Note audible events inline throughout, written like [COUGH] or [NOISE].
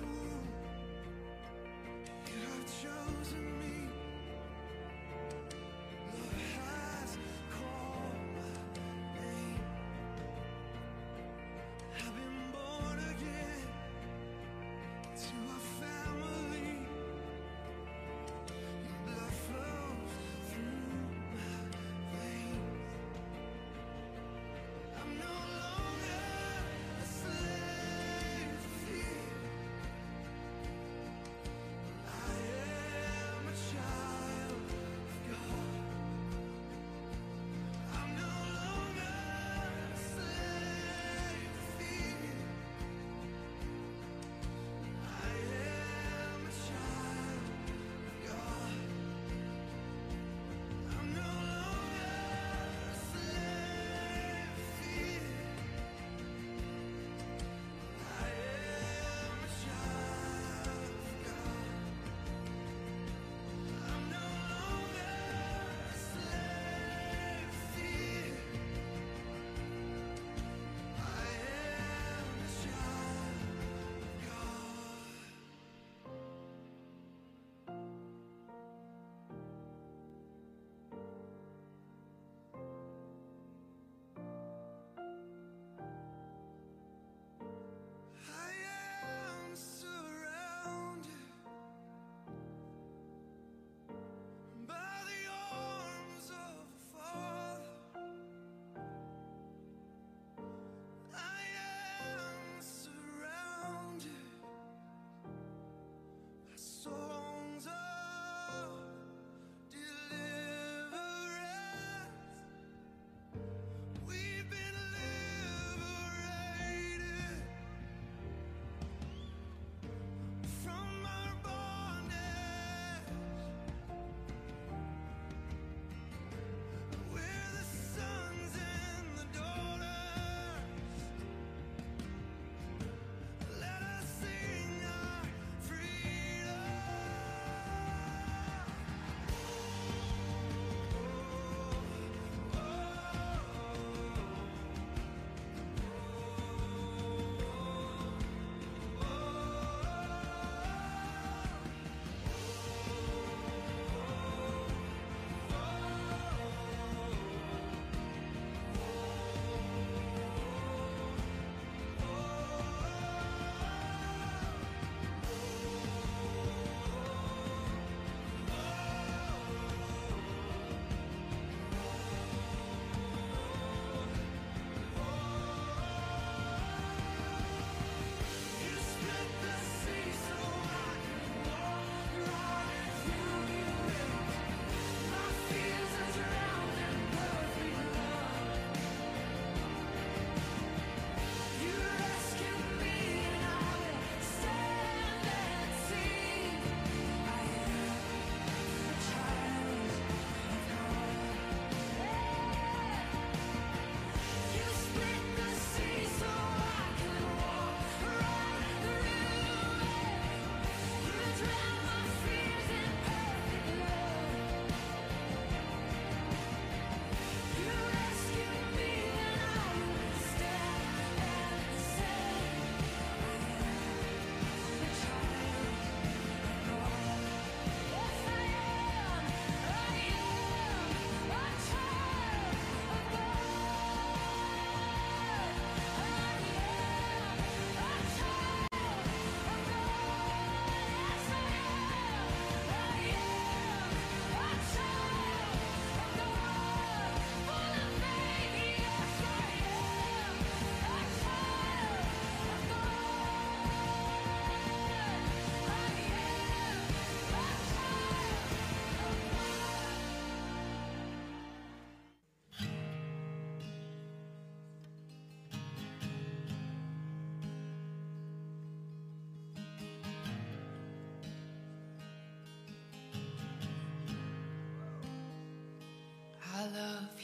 I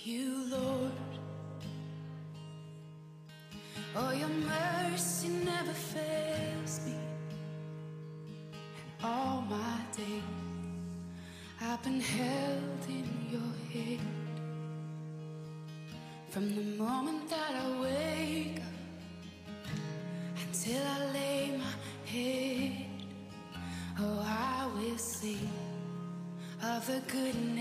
you, Lord. Oh, your mercy never fails me. And all my days I've been held in your hand. From the moment that I wake up until I lay my head, oh, I will sing of the goodness.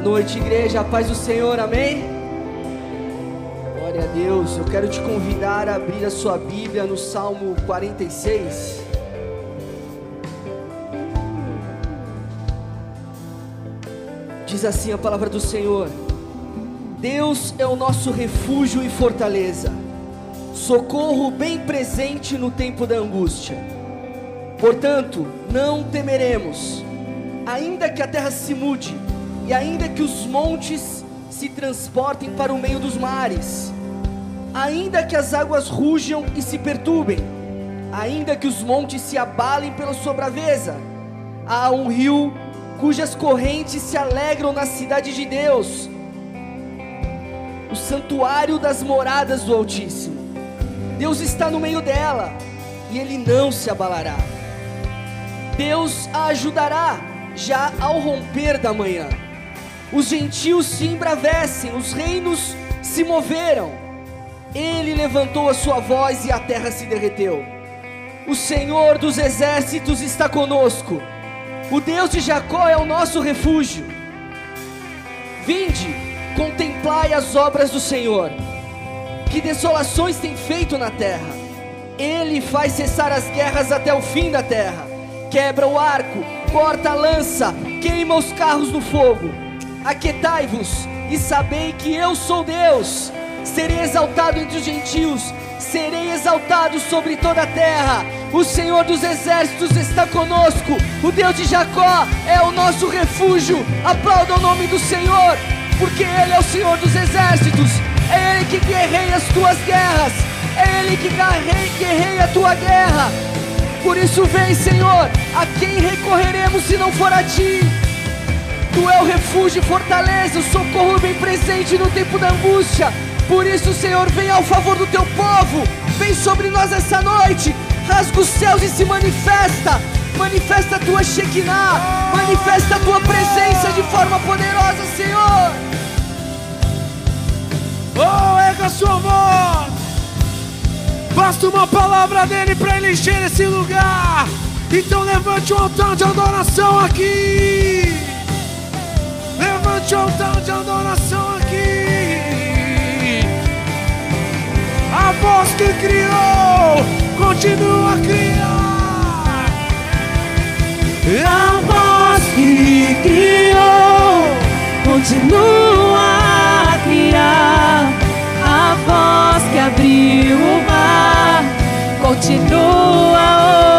Noite, igreja. A paz do Senhor, amém? Glória a Deus. Eu quero te convidar a abrir a sua Bíblia no Salmo 46. Diz assim a palavra do Senhor: Deus é o nosso refúgio e fortaleza, socorro bem presente no tempo da angústia. Portanto, não temeremos, ainda que a terra se mude, e ainda que os montes se transportem para o meio dos mares, ainda que as águas rujam e se perturbem, ainda que os montes se abalem pela sua braveza, há um rio cujas correntes se alegram na cidade de Deus, o santuário das moradas do Altíssimo. Deus está no meio dela e ele não se abalará. Deus a ajudará já ao romper da manhã. Os gentios se embravecem, os reinos se moveram. Ele levantou a sua voz e a terra se derreteu. O Senhor dos exércitos está conosco. O Deus de Jacó é o nosso refúgio. Vinde, contemplai as obras do Senhor. Que desolações tem feito na terra. Ele faz cessar as guerras até o fim da terra. Quebra o arco, corta a lança, queima os carros no fogo. Aquetai-vos e sabei que eu sou Deus. Serei exaltado entre os gentios, serei exaltado sobre toda a terra. O Senhor dos exércitos está conosco. O Deus de Jacó é o nosso refúgio. Aplauda o nome do Senhor, porque Ele é o Senhor dos exércitos. É Ele que guerreia as tuas guerras. É Ele que guerreia, a tua guerra. Por isso, vem, Senhor. A quem recorreremos se não for a Ti? Tu é o refúgio e fortaleza, o socorro bem presente no tempo da angústia. Por isso, Senhor, vem ao favor do teu povo. Vem sobre nós essa noite. Rasga os céus e se manifesta. Manifesta a tua Shekinah. Manifesta a tua presença de forma poderosa, Senhor. Oh, erga sua voz. Basta uma palavra dele para ele encher esse lugar. Então levante um altar de adoração aqui. Um altar de adoração aqui. A voz que criou, continua a criar. A voz que criou continua a criar. A voz que abriu o mar continua a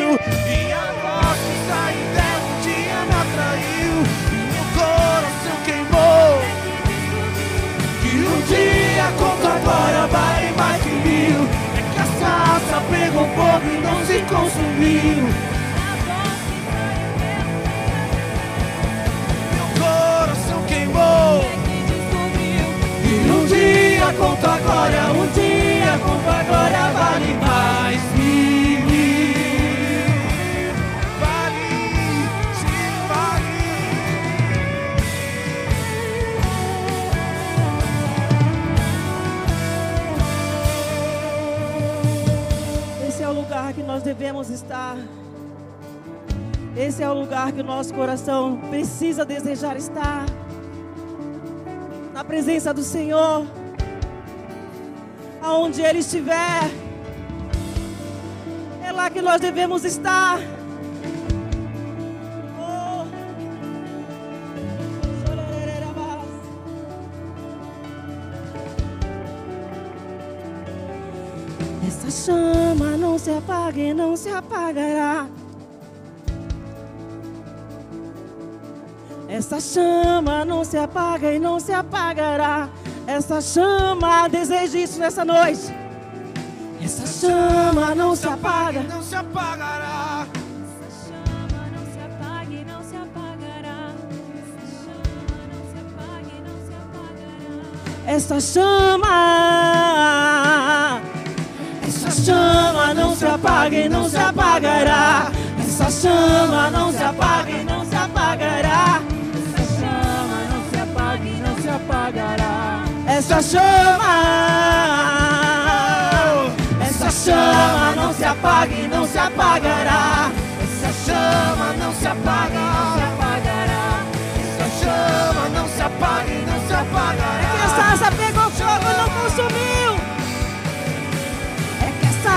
E a voz que ainda um dia me atraiu. E meu coração queimou. Que um dia conta agora vale mais que mil. É que a salsa pegou fogo e não se consumiu. Meu coração queimou. E um dia conta agora, um dia conta agora vale mais. Nós devemos estar. Esse é o lugar que o nosso coração precisa desejar estar. Na presença do Senhor. Aonde Ele estiver. É lá que nós devemos estar. Oh. Essa chama não se apaga e não se apagará. Essa chama não se apaga e não se apagará. Essa chama, deseje isso nessa noite. Essa chama não se apaga. Não se apagará. Essa chama não se apaga e não se apagará. Essa chama não se apaga e não se apagará. Essa chama não se apaga e não se apagará. Essa chama não se apaga e não se apagará. Essa chama, essa chama não se apaga e não se apagará. Essa chama não se apaga e não se apagará. Essa chama não se apaga e não se apagará. É que a sarça pegou fogo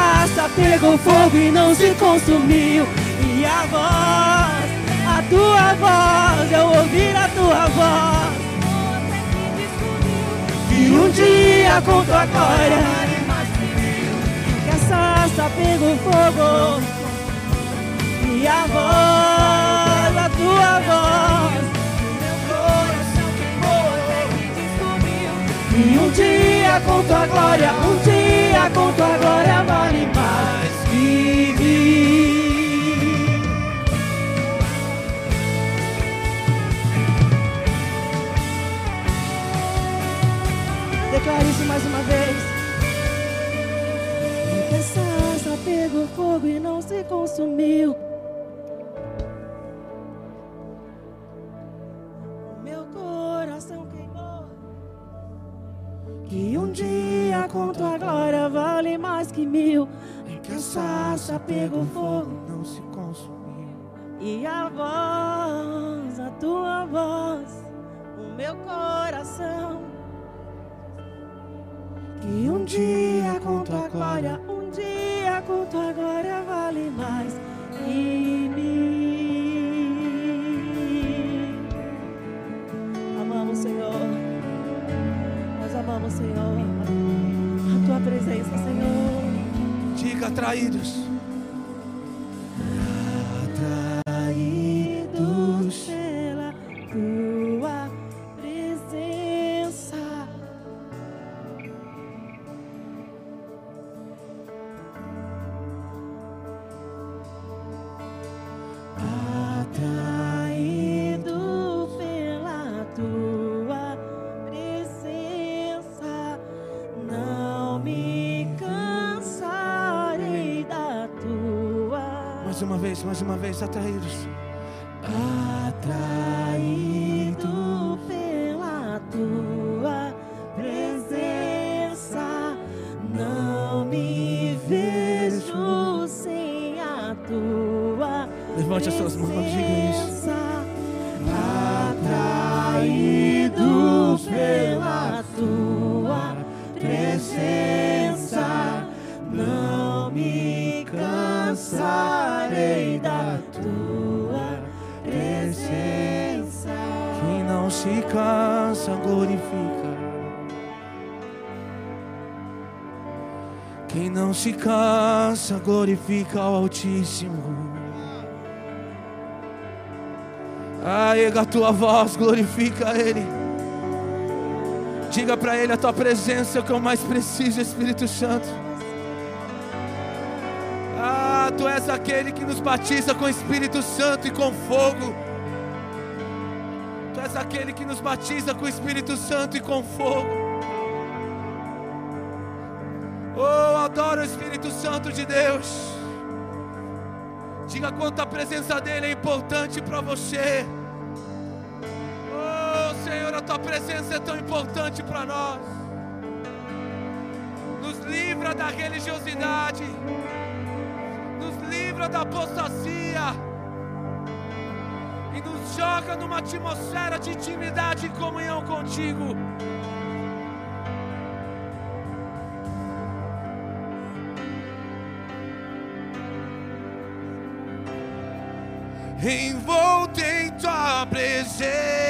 sarça pegou fogo e não se consumiu. E a voz, a tua voz, eu ouvir a tua voz. E um dia com tua glória Que a sarça pegou fogo E a voz, a tua voz E um dia com tua glória Um dia com tua glória vale mais que mil Declare isso mais uma vez. E que a sarça pegou fogo e não se consumiu. Com tua glória vale mais que mil. A sarça pegou fogo Não se consumiu. e a voz, a tua voz, o meu coração. Que um dia com tua glória, um dia com tua glória vale mais que mil. Amamos, Senhor. Nós amamos, Senhor. Tua presença, Senhor. Diga atraídos. atraídos cansa, glorifica ao Altíssimo. Erga a tua voz, glorifica a Ele. Diga para Ele: a tua presença que eu mais preciso, Espírito Santo. Ah, tu és aquele que nos batiza com Espírito Santo e com fogo. Tu és aquele que nos batiza com Espírito Santo e com fogo. Adora o Espírito Santo de Deus. Diga quanto a presença dele é importante para você. Oh, Senhor, a tua presença é tão importante para nós. Nos livra da religiosidade. Nos livra da apostasia. E nos joga numa atmosfera de intimidade e comunhão contigo. envolto em tua presença.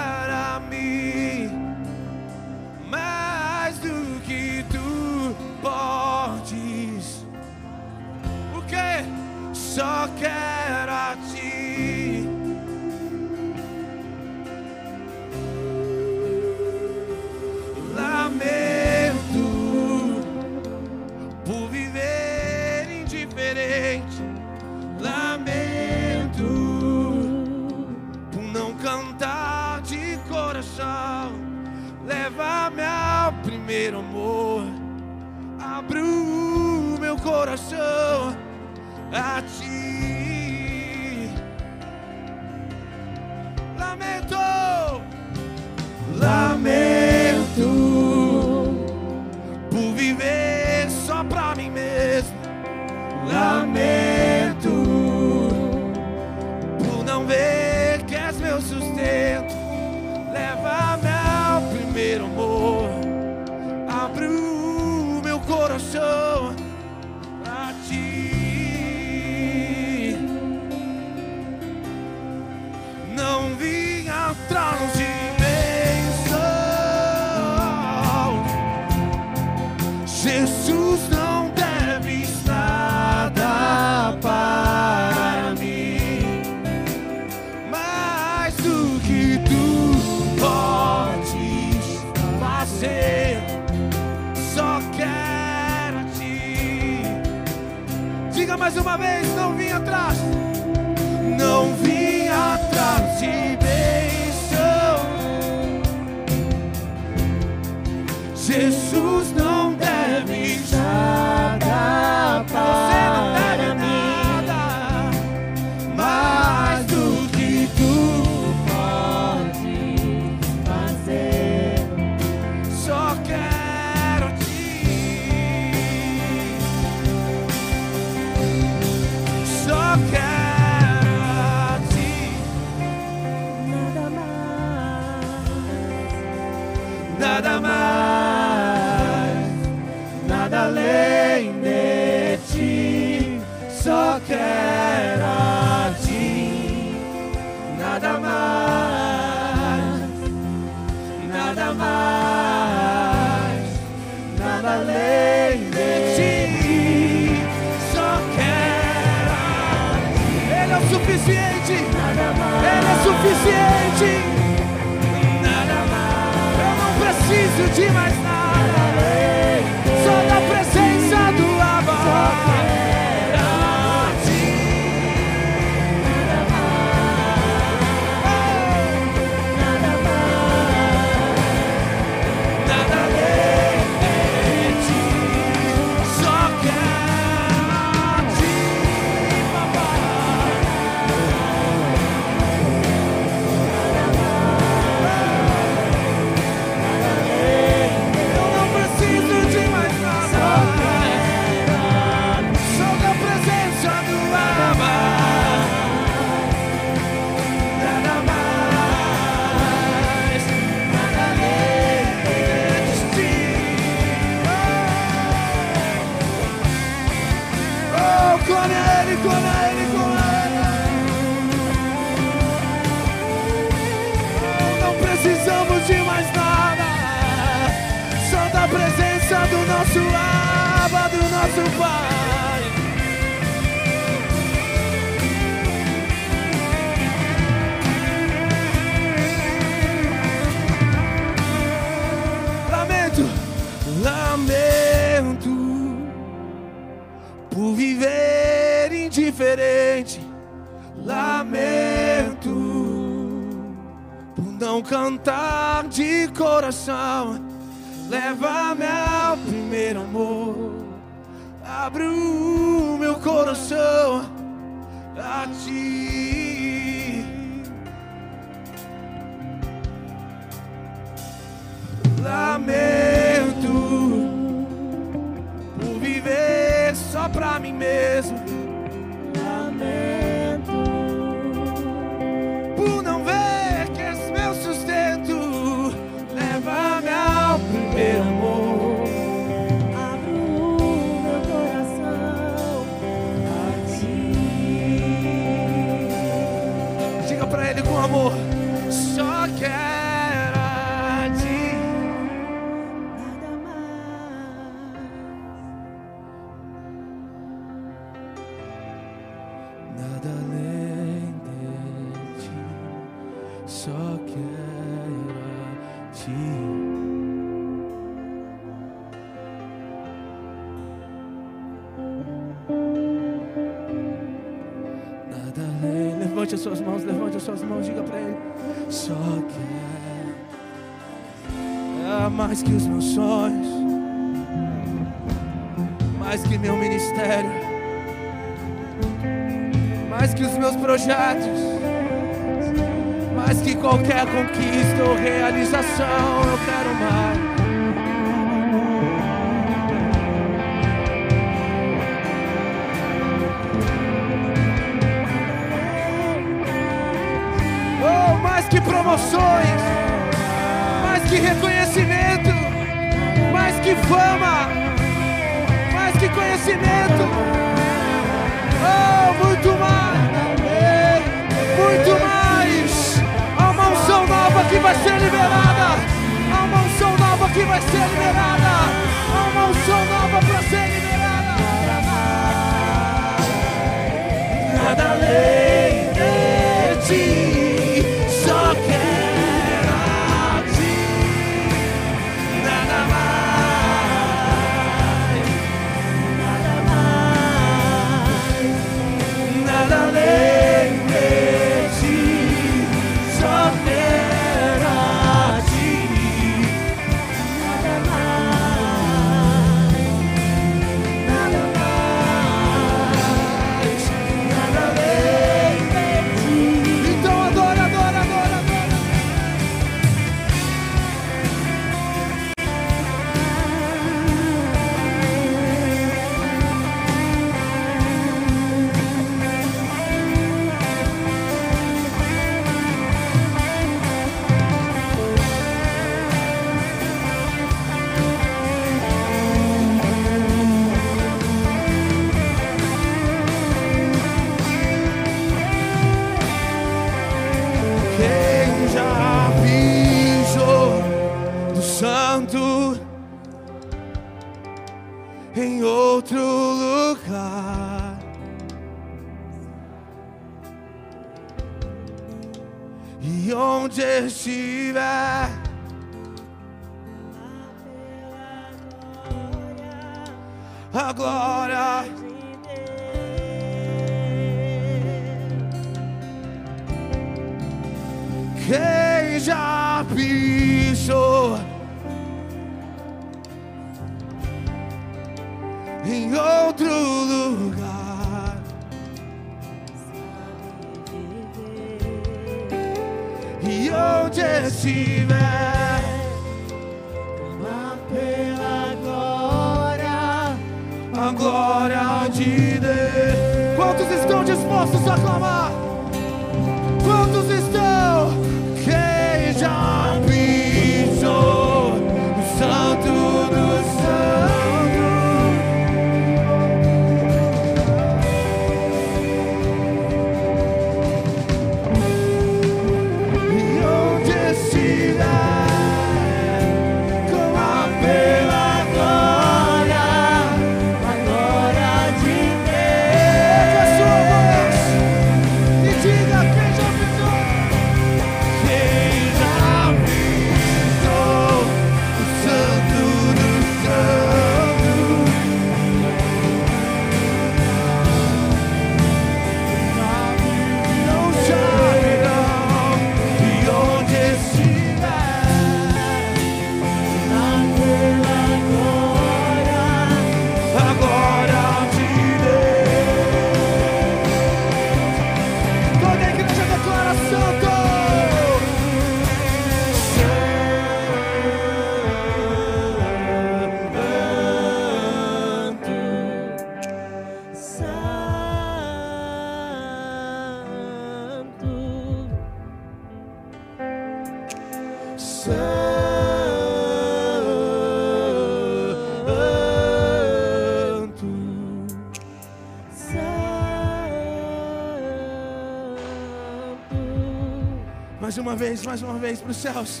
Mais uma vez, mais uma vez para os céus.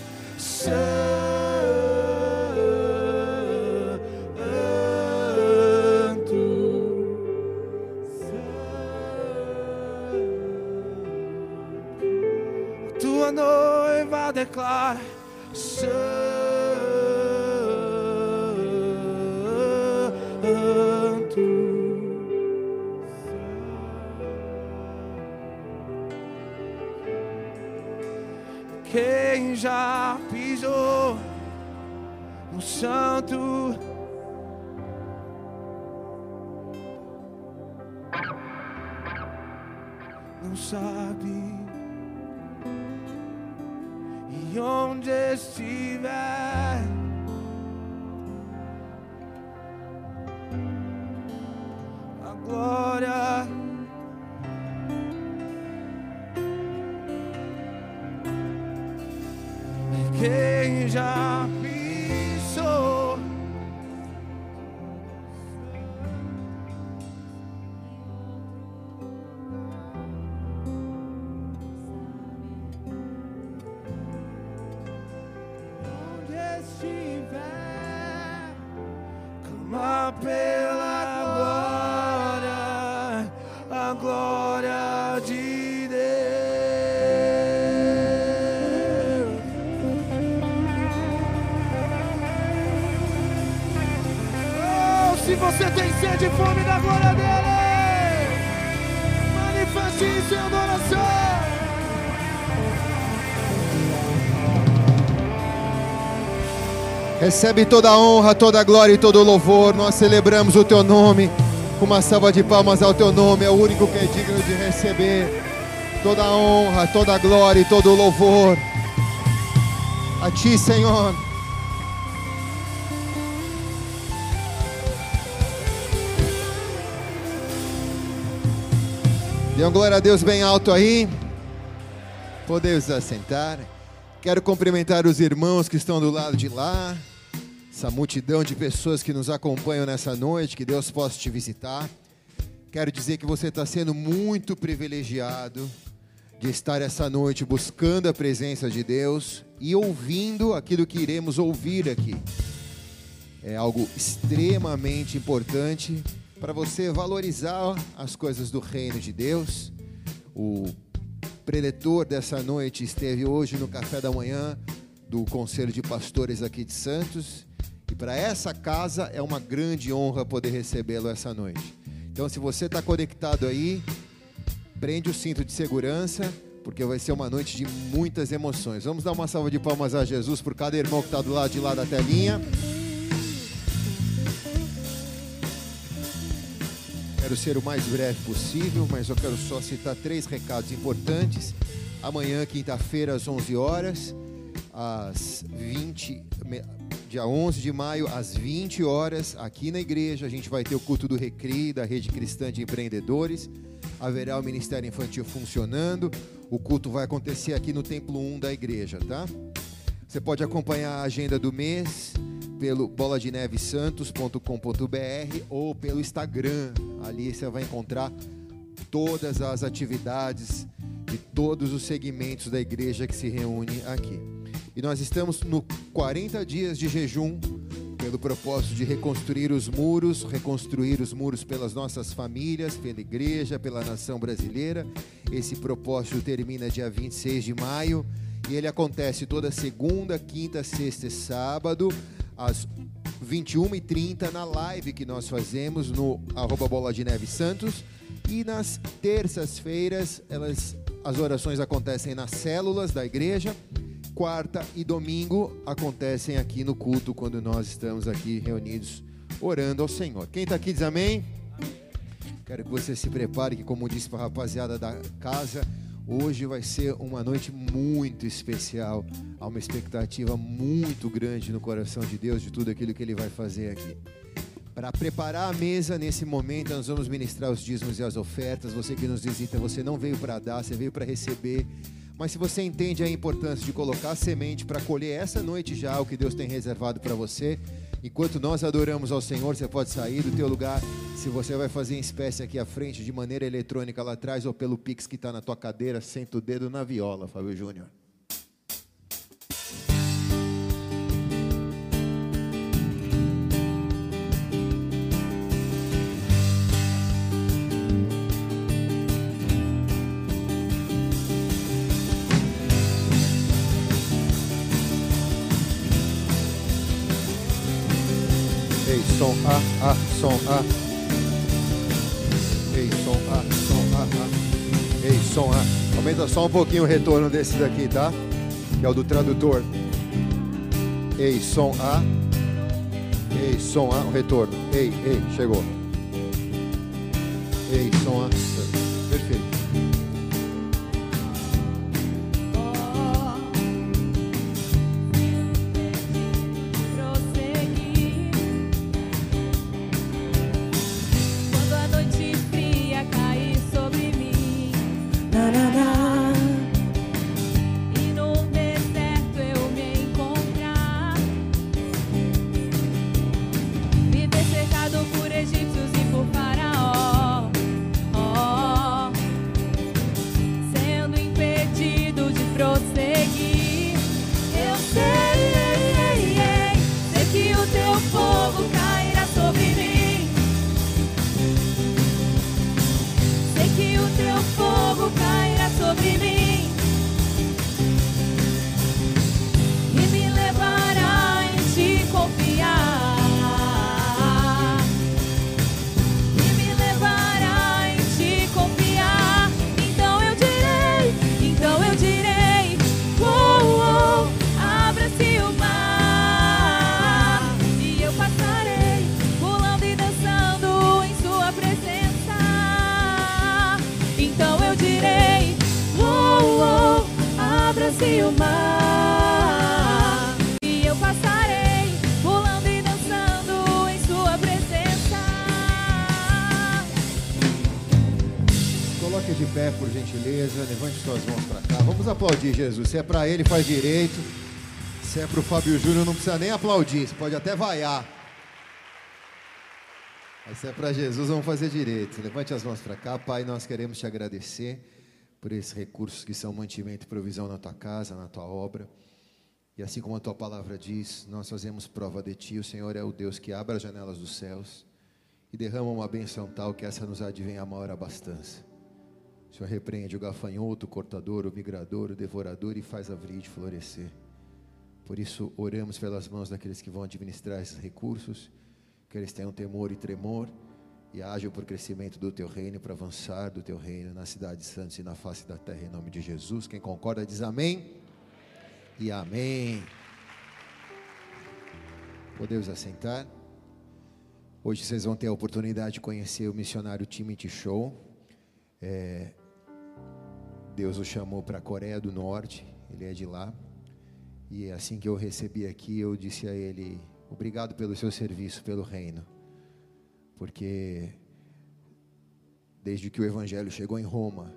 Onde estiver Recebe toda a honra, toda a glória e todo o louvor. Nós celebramos o teu nome. Uma salva de palmas ao teu nome, é o único que é digno de receber toda a honra, toda a glória e todo o louvor. A ti, Senhor. Dê uma glória a Deus bem alto aí. Podemos assentar. Quero cumprimentar os irmãos que estão do lado de lá, essa multidão de pessoas que nos acompanham nessa noite, que Deus possa te visitar. Quero dizer que você está sendo muito privilegiado de estar essa noite buscando a presença de Deus e ouvindo aquilo que iremos ouvir aqui. É algo extremamente importante para você valorizar as coisas do reino de Deus. O preletor dessa noite esteve hoje no café da manhã do Conselho de Pastores aqui de Santos. E para essa casa é uma grande honra poder recebê-lo essa noite. Então, se você está conectado aí, prende o cinto de segurança, porque vai ser uma noite de muitas emoções. Vamos dar uma salva de palmas a Jesus por cada irmão que está do lado de lá da telinha. Quero ser o mais breve possível, mas eu quero só citar três recados importantes. Amanhã, quinta-feira, às 11 horas, às 20, me- dia 11 de maio, às 20 horas, aqui na igreja, a gente vai ter o culto do Recri, da Rede Cristã de Empreendedores. Haverá o Ministério Infantil funcionando. O culto vai acontecer aqui no Templo 1 da igreja, tá? Você pode acompanhar a agenda do mês pelo boladenevesantos.com.br ou pelo Instagram. Ali você vai encontrar todas as atividades de todos os segmentos da igreja que se reúne aqui. E nós estamos no 40 dias de jejum pelo propósito de reconstruir os muros, reconstruir os muros pelas nossas famílias, pela igreja, pela nação brasileira. Esse propósito termina dia 26 de maio e ele acontece toda segunda, quinta, sexta e sábado, às 21h30 na live que nós fazemos no arroba Bola de Neve Santos. E nas terças-feiras, elas, as orações acontecem nas células da igreja. Quarta e domingo acontecem aqui no culto, quando nós estamos aqui reunidos orando ao Senhor. Quem está aqui diz amém? Quero que você se prepare, que como disse para a rapaziada da casa, hoje vai ser uma noite muito especial. Há uma expectativa muito grande no coração de Deus de tudo aquilo que Ele vai fazer aqui. Para preparar a mesa nesse momento, nós vamos ministrar os dízimos e as ofertas. Você que nos visita, você não veio para dar, você veio para receber. Mas se você entende a importância de colocar semente para colher essa noite já o que Deus tem reservado para você, enquanto nós adoramos ao Senhor, você pode sair do teu lugar. Se você vai fazer em espécie aqui à frente, de maneira eletrônica lá atrás, ou pelo Pix que está na tua cadeira, senta o dedo na viola, Fábio Júnior. Som A, A, som A. Ei, som A, som A, A. Ei, som A. Aumenta só um pouquinho o retorno desse daqui, tá? Que é o do tradutor. Ei, som A. Ei, som A, o retorno. Ei, ei, chegou. Ei, som A. Jesus. Se é para ele, faz direito. Se é para o Fábio Júnior, não precisa nem aplaudir. Você pode até vaiar. Mas se é para Jesus, vamos fazer direito. Levante as mãos para cá. Pai, nós queremos te agradecer por esses recursos que são mantimento e provisão na tua casa, na tua obra. E assim como a tua palavra diz, nós fazemos prova de ti. O Senhor é o Deus que abre as janelas dos céus e derrama uma benção tal que essa nos advém a maior abastança. O Senhor repreende o gafanhoto, o cortador, o migrador, o devorador e faz a vride florescer. Por isso, oramos pelas mãos daqueles que vão administrar esses recursos, que eles tenham temor e tremor e ajam por crescimento do teu reino, para avançar do teu reino na cidade de Santos e na face da terra, em nome de Jesus. Quem concorda diz amém e amém. Podemos assentar. Hoje vocês vão ter a oportunidade de conhecer o missionário Timothy Show. É, Deus o chamou para a Coreia do Norte, ele é de lá. E assim que eu recebi aqui, eu disse a ele: Obrigado pelo seu serviço, pelo reino. Porque desde que o Evangelho chegou em Roma,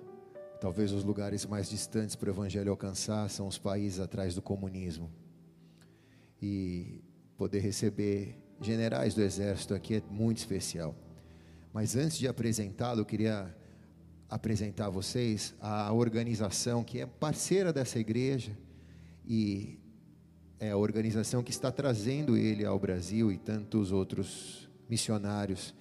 talvez os lugares mais distantes para o Evangelho alcançar são os países atrás do comunismo. E poder receber generais do exército aqui é muito especial. Mas antes de apresentá-lo, eu queria apresentar a vocês a organização que é parceira dessa igreja e é a organização que está trazendo ele ao Brasil e tantos outros missionários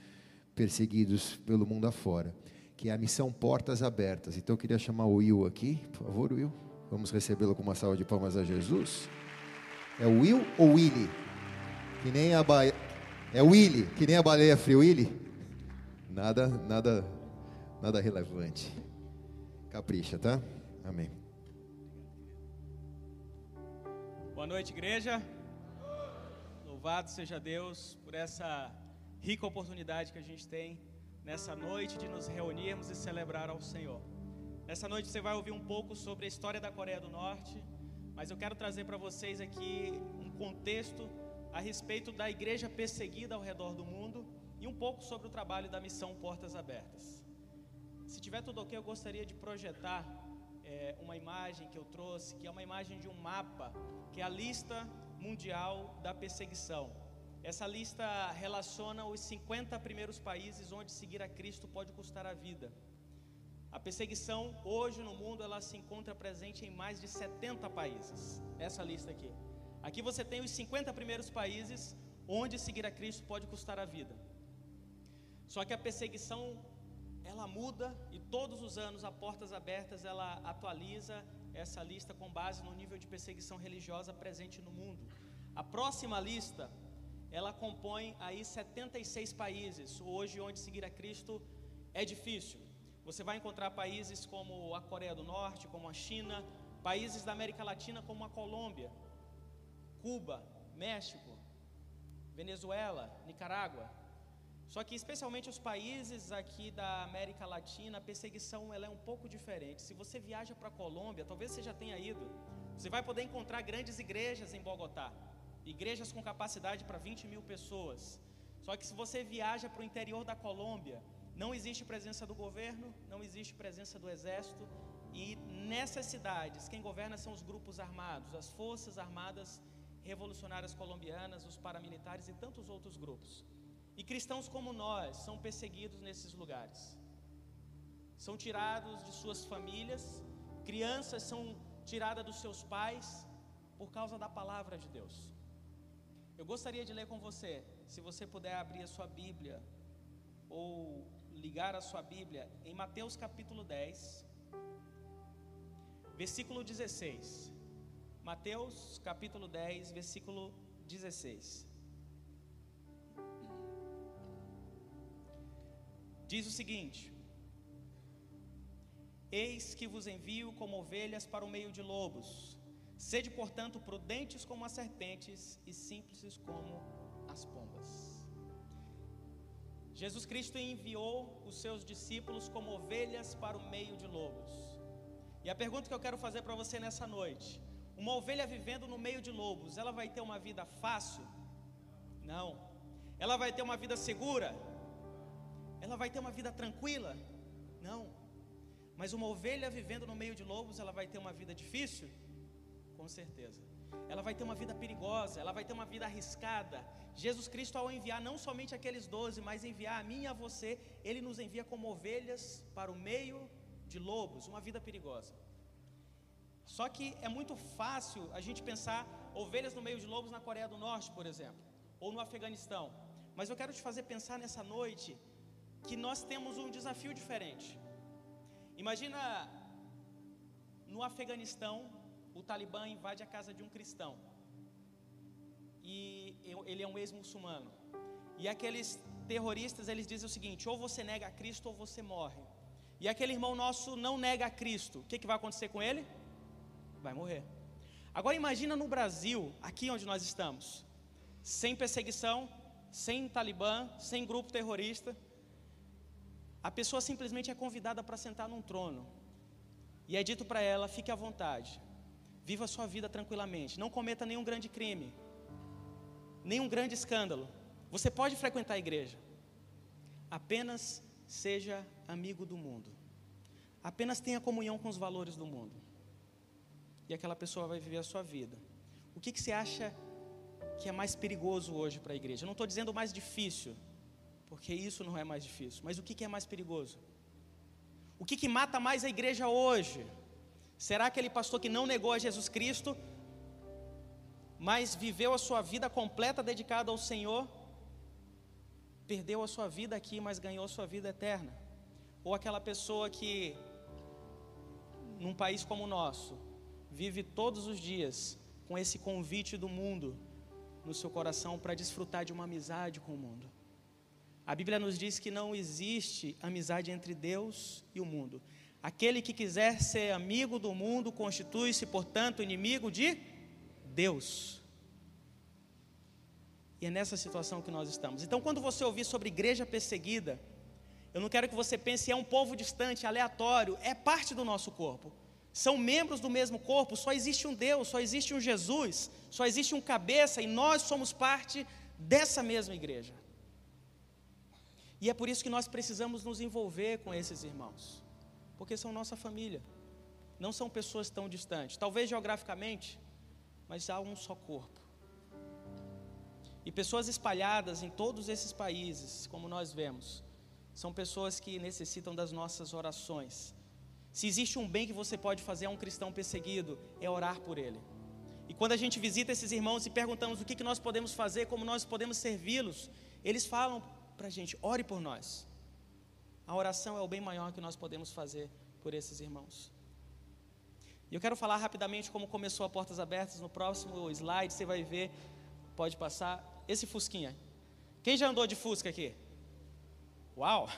perseguidos pelo mundo afora, que é a missão Portas Abertas. Então eu queria chamar o Will aqui, por favor, Will. Vamos recebê-lo com uma salva de palmas a Jesus. É o Will ou Willy? Que nem a. É Willy, que nem a baleia Free Willy? Nada, nada, nada relevante. Capricha, tá? Amém. Boa noite, igreja. Louvado seja Deus por essa rica oportunidade que a gente tem nessa noite de nos reunirmos e celebrar ao Senhor. Nessa noite você vai ouvir um pouco sobre a história da Coreia do Norte, mas eu quero trazer para vocês aqui um contexto a respeito da igreja perseguida ao redor do mundo e um pouco sobre o trabalho da missão Portas Abertas. Se tiver tudo ok, eu gostaria de projetar é, uma imagem que eu trouxe, que é uma imagem de um mapa, que é a lista mundial da perseguição. Essa lista relaciona os 50 primeiros países onde seguir a Cristo pode custar a vida. A perseguição hoje no mundo ela se encontra presente em mais de 70 países. Essa lista aqui. Aqui você tem os 50 primeiros países onde seguir a Cristo pode custar a vida. Só que a perseguição ela muda e todos os anos a Portas Abertas ela atualiza essa lista com base no nível de perseguição religiosa presente no mundo. A próxima lista ela compõe aí 76 países. Hoje, onde seguir a Cristo é difícil. Você vai encontrar países como a Coreia do Norte, como a China, países da América Latina como a Colômbia, Cuba, México, Venezuela, Nicarágua. Só que especialmente os países aqui da América Latina, a perseguição ela é um pouco diferente. Se você viaja para a Colômbia, talvez você já tenha ido, você vai poder encontrar grandes igrejas em Bogotá, igrejas com capacidade para 20 mil pessoas. Só que se você viaja para o interior da Colômbia, não existe presença do governo, não existe presença do exército, e nessas cidades, quem governa são os grupos armados, as forças armadas revolucionárias colombianas, os paramilitares e tantos outros grupos. E cristãos como nós são perseguidos nesses lugares. São tirados de suas famílias, crianças são tiradas dos seus pais por causa da palavra de Deus. Eu gostaria de ler com você, se você puder abrir a sua Bíblia ou ligar a sua Bíblia em Mateus capítulo 10, versículo 16. Mateus capítulo 10, versículo 16. Diz o seguinte: Eis que vos envio como ovelhas para o meio de lobos. Sede, portanto, prudentes como as serpentes e simples como as pombas. Jesus Cristo enviou os seus discípulos como ovelhas para o meio de lobos. E a pergunta que eu quero fazer para você nessa noite: uma ovelha vivendo no meio de lobos, ela vai ter uma vida fácil? Não. Ela vai ter uma vida segura? Ela vai ter uma vida tranquila? Não. Mas uma ovelha vivendo no meio de lobos, ela vai ter uma vida difícil? Com certeza. Ela vai ter uma vida perigosa, ela vai ter uma vida arriscada. Jesus Cristo, ao enviar não somente aqueles doze, mas enviar a mim e a você, Ele nos envia como ovelhas para o meio de lobos, uma vida perigosa. Só que é muito fácil a gente pensar ovelhas no meio de lobos na Coreia do Norte, por exemplo, ou no Afeganistão. Mas eu quero te fazer pensar nessa noite que nós temos um desafio diferente. Imagina no Afeganistão, o Talibã invade a casa de um cristão. E ele é um ex-muçulmano. E aqueles terroristas, eles dizem o seguinte: ou você nega a Cristo ou você morre. E aquele irmão nosso não nega a Cristo. O que, que vai acontecer com ele? Vai morrer. Agora imagina no Brasil, aqui onde nós estamos, sem perseguição, sem Talibã, sem grupo terrorista, a pessoa simplesmente é convidada para sentar num trono. E é dito para ela: fique à vontade, viva a sua vida tranquilamente, não cometa nenhum grande crime, nenhum grande escândalo. Você pode frequentar a igreja, apenas seja amigo do mundo, apenas tenha comunhão com os valores do mundo, e aquela pessoa vai viver a sua vida. O que, que você acha que é mais perigoso hoje para a igreja? Eu não estou dizendo mais difícil, porque isso não é mais difícil. Mas o que, é mais perigoso? O que, que mata mais a igreja hoje? Será aquele pastor que não negou a Jesus Cristo, mas viveu a sua vida completa dedicada ao Senhor, perdeu a sua vida aqui, mas ganhou a sua vida eterna? Ou aquela pessoa que, num país como o nosso, vive todos os dias com esse convite do mundo no seu coração para desfrutar de uma amizade com o mundo? A Bíblia nos diz que não existe amizade entre Deus e o mundo. Aquele que quiser ser amigo do mundo constitui-se, portanto, inimigo de Deus. E é nessa situação que nós estamos. Então, quando você ouvir sobre igreja perseguida, eu não quero que você pense é um povo distante, aleatório, é parte do nosso corpo. São membros do mesmo corpo, só existe um Deus, só existe um Jesus, só existe um cabeça e nós somos parte dessa mesma igreja. E é por isso que nós precisamos nos envolver com esses irmãos, porque são nossa família, não são pessoas tão distantes, talvez geograficamente, mas há um só corpo. E pessoas espalhadas em todos esses países, como nós vemos, são pessoas que necessitam das nossas orações. Se existe um bem que você pode fazer a um cristão perseguido, é orar por ele. E quando a gente visita esses irmãos e perguntamos o que, nós podemos fazer, como nós podemos servi-los, eles falam para a gente, ore por nós. A oração é o bem maior que nós podemos fazer por esses irmãos. E eu quero falar rapidamente como começou a Portas Abertas. No próximo slide você vai ver, pode passar, esse Fusquinha. Quem já andou de Fusca aqui? Uau!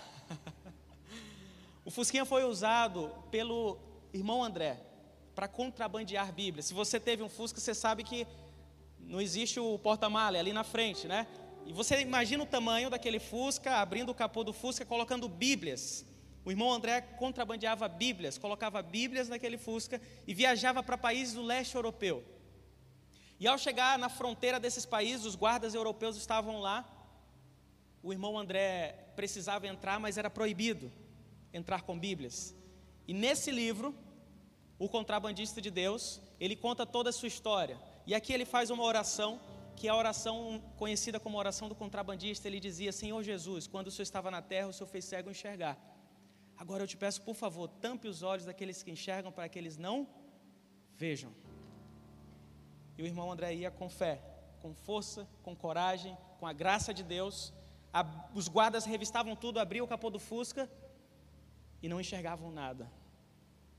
[LAUGHS] o Fusquinha foi usado pelo irmão André para contrabandear Bíblia. Se você teve um Fusca, você sabe que não existe o porta-malha ali na frente, né? E você imagina o tamanho daquele Fusca, abrindo o capô do Fusca, colocando Bíblias. O irmão André contrabandeava Bíblias, colocava Bíblias naquele Fusca e viajava para países do leste europeu. E ao chegar na fronteira desses países, os guardas europeus estavam lá. O irmão André precisava entrar, mas era proibido entrar com Bíblias. E nesse livro, o contrabandista de Deus, ele conta toda a sua história. E aqui ele faz uma oração, que é a oração conhecida como oração do contrabandista. Ele dizia: Senhor Jesus, quando o Senhor estava na terra, o Senhor fez cego enxergar. Agora eu te peço, por favor, tampe os olhos daqueles que enxergam para que eles não vejam. E o irmão André ia com fé, com força, com coragem, com a graça de Deus. A, os guardas revistavam tudo, abriam o capô do Fusca e não enxergavam nada.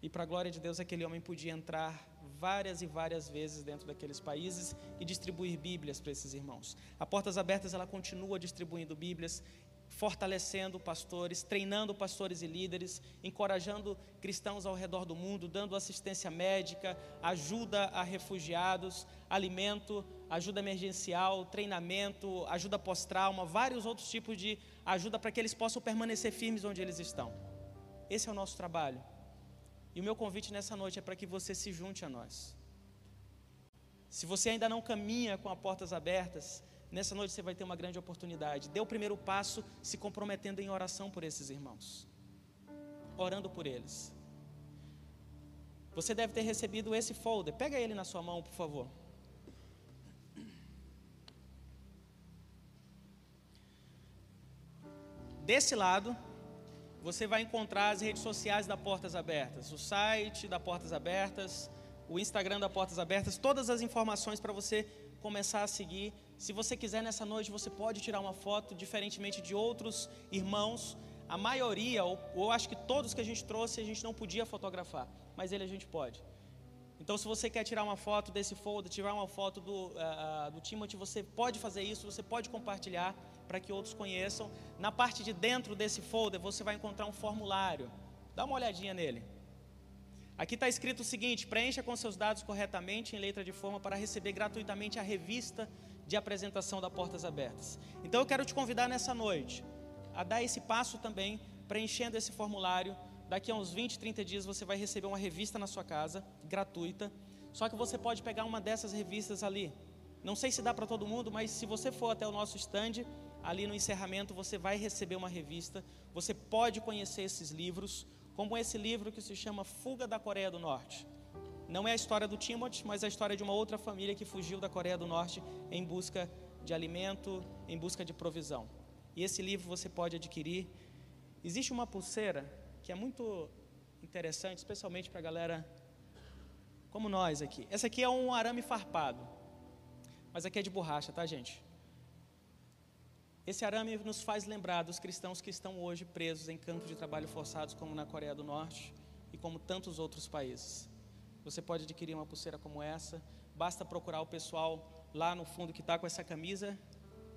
E para a glória de Deus, aquele homem podia entrar várias e várias vezes dentro daqueles países e distribuir Bíblias para esses irmãos. A Portas Abertas ela continua distribuindo Bíblias, fortalecendo pastores, treinando pastores e líderes, encorajando cristãos ao redor do mundo, dando assistência médica, ajuda a refugiados, alimento, ajuda emergencial, treinamento, ajuda pós-trauma, vários outros tipos de ajuda para que eles possam permanecer firmes onde eles estão. Esse é o nosso trabalho. E o meu convite nessa noite é para que você se junte a nós. Se você ainda não caminha com as portas abertas, nessa noite você vai ter uma grande oportunidade. Dê o primeiro passo se comprometendo em oração por esses irmãos, orando por eles. Você deve ter recebido esse folder. Pega ele na sua mão, por favor. Desse lado, você vai encontrar as redes sociais da Portas Abertas, o site da Portas Abertas, o Instagram da Portas Abertas, todas as informações para você começar a seguir. Se você quiser nessa noite, você pode tirar uma foto, diferentemente de outros irmãos. A maioria, ou, ou acho que todos que a gente trouxe, a gente não podia fotografar, mas ele a gente pode. Então, se você quer tirar uma foto desse folder, tirar uma foto do, uh, do Timothy, você pode fazer isso, você pode compartilhar para que outros conheçam. Na parte de dentro desse folder, você vai encontrar um formulário. Dá uma olhadinha nele. Aqui está escrito o seguinte: preencha com seus dados corretamente em letra de forma para receber gratuitamente a revista de apresentação da Portas Abertas. Então eu quero te convidar nessa noite a dar esse passo também, preenchendo esse formulário. Daqui a uns 20, 30 dias você vai receber uma revista na sua casa, gratuita. Só que você pode pegar uma dessas revistas ali. Não sei se dá para todo mundo, mas se você for até o nosso stand, ali no encerramento você vai receber uma revista, você pode conhecer esses livros, como esse livro que se chama Fuga da Coreia do Norte. Não é a história do Timothy, mas a história de uma outra família que fugiu da Coreia do Norte em busca de alimento, em busca de provisão. E esse livro você pode adquirir. Existe uma pulseira que é muito interessante, especialmente para a galera como nós aqui. Essa aqui é um arame farpado, mas aqui é de borracha, tá, gente? Esse arame nos faz lembrar dos cristãos que estão hoje presos em campos de trabalho forçados, como na Coreia do Norte e como tantos outros países. Você pode adquirir uma pulseira como essa, basta procurar o pessoal lá no fundo que está com essa camisa,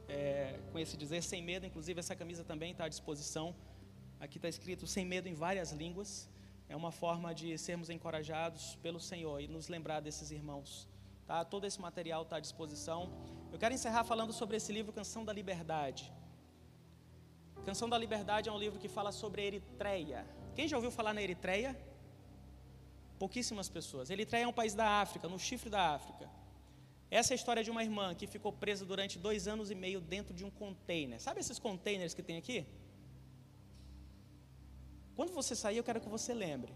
é, com esse dizer sem medo, inclusive essa camisa também está à disposição. Aqui está escrito sem medo em várias línguas. É uma forma de sermos encorajados pelo Senhor e nos lembrar desses irmãos. Tá? Todo esse material está à disposição. Eu quero encerrar falando sobre esse livro, Canção da Liberdade. Canção da Liberdade é um livro que fala sobre Eritreia. Quem já ouviu falar na Eritreia? Pouquíssimas pessoas. Eritreia é um país da África, no chifre da África. Essa é a história de uma irmã que ficou presa durante dois anos e meio dentro de um container. Sabe esses containers que tem aqui? Quando você sair, eu quero que você lembre.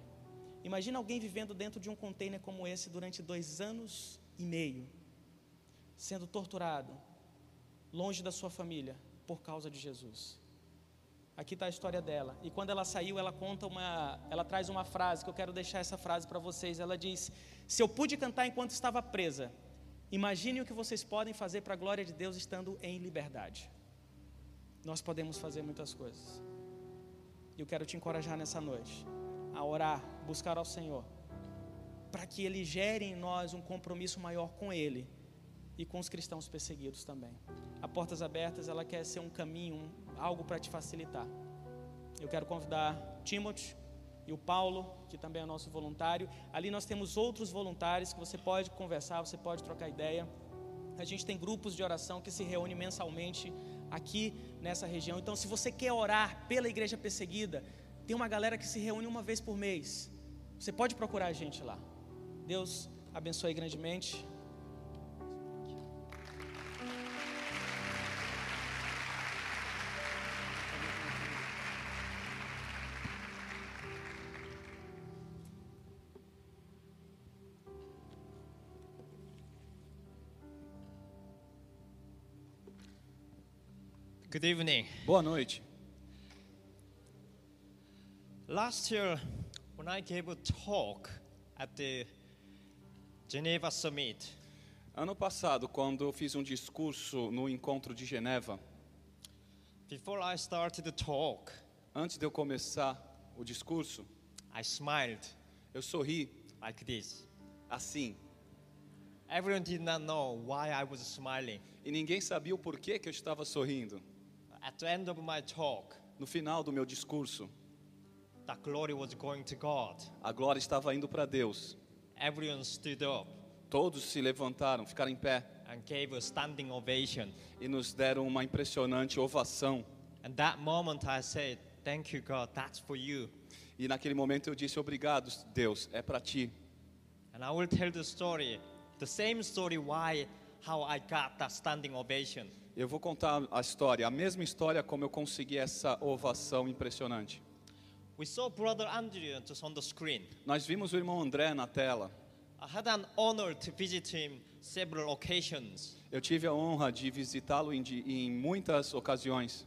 Imagina alguém vivendo dentro de um container como esse durante dois anos e meio sendo torturado, longe da sua família, por causa de Jesus. Aqui está a história dela. E quando ela saiu, ela conta uma, ela traz uma frase que eu quero deixar essa frase para vocês. Ela diz: "Se eu pude cantar enquanto estava presa, imagine o que vocês podem fazer para a glória de Deus estando em liberdade." Nós podemos fazer muitas coisas. E eu quero te encorajar nessa noite a orar, buscar ao Senhor, para que ele gere em nós um compromisso maior com ele e com os cristãos perseguidos também. A Portas Abertas, ela quer ser um caminho, um- algo para te facilitar. Eu quero convidar Timothy e o Paulo, que também é nosso voluntário. Ali nós temos outros voluntários que você pode conversar, você pode trocar ideia. A gente tem grupos de oração que se reúnem mensalmente aqui nessa região. Então, se você quer orar pela igreja perseguida, tem uma galera que se reúne uma vez por mês. Você pode procurar a gente lá. Deus abençoe grandemente. Good evening. Boa noite. Last year, when I gave a talk at the Geneva Summit, Ano passado, quando eu fiz um discurso no encontro de Geneva, before I started the talk, antes de eu começar o discurso, I smiled eu sorri like this. assim. Everyone did not know why I was smiling. E ninguém sabia o porquê que eu estava sorrindo. At the end of my talk, No final do meu discurso, the glory was going to God. a glória estava indo para Deus. Everyone stood up Todos se levantaram, ficaram em pé and gave a standing ovation. e nos deram uma impressionante ovação. And that moment I said, Thank you, God, that's for you. E naquele momento eu disse: Obrigado, Deus, é para ti. And I will tell the story, the same story why, how I got that standing ovation. Eu vou contar a história, a mesma história como eu consegui essa ovação impressionante. We saw Brother Andrew just on the screen. Nós vimos o irmão André na tela. I had an honor to visit him several occasions. Eu tive a honra de visitá-lo em, em muitas ocasiões.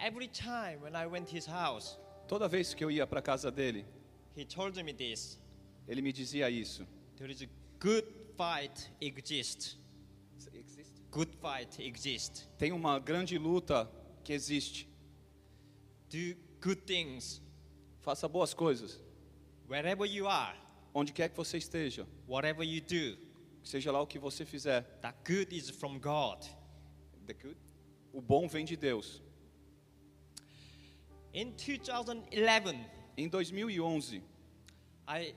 Every time when I went his house, Toda vez que eu ia para a casa dele, he told me this. ele me dizia isso. There is a good fight exists. Good fight exists. Tem uma grande luta que existe. Do good things Faça boas coisas, wherever you are, onde quer que você esteja, whatever you do. seja lá o que você fizer. That good is from God. O bom vem de Deus. In 2011, Em 2011, I,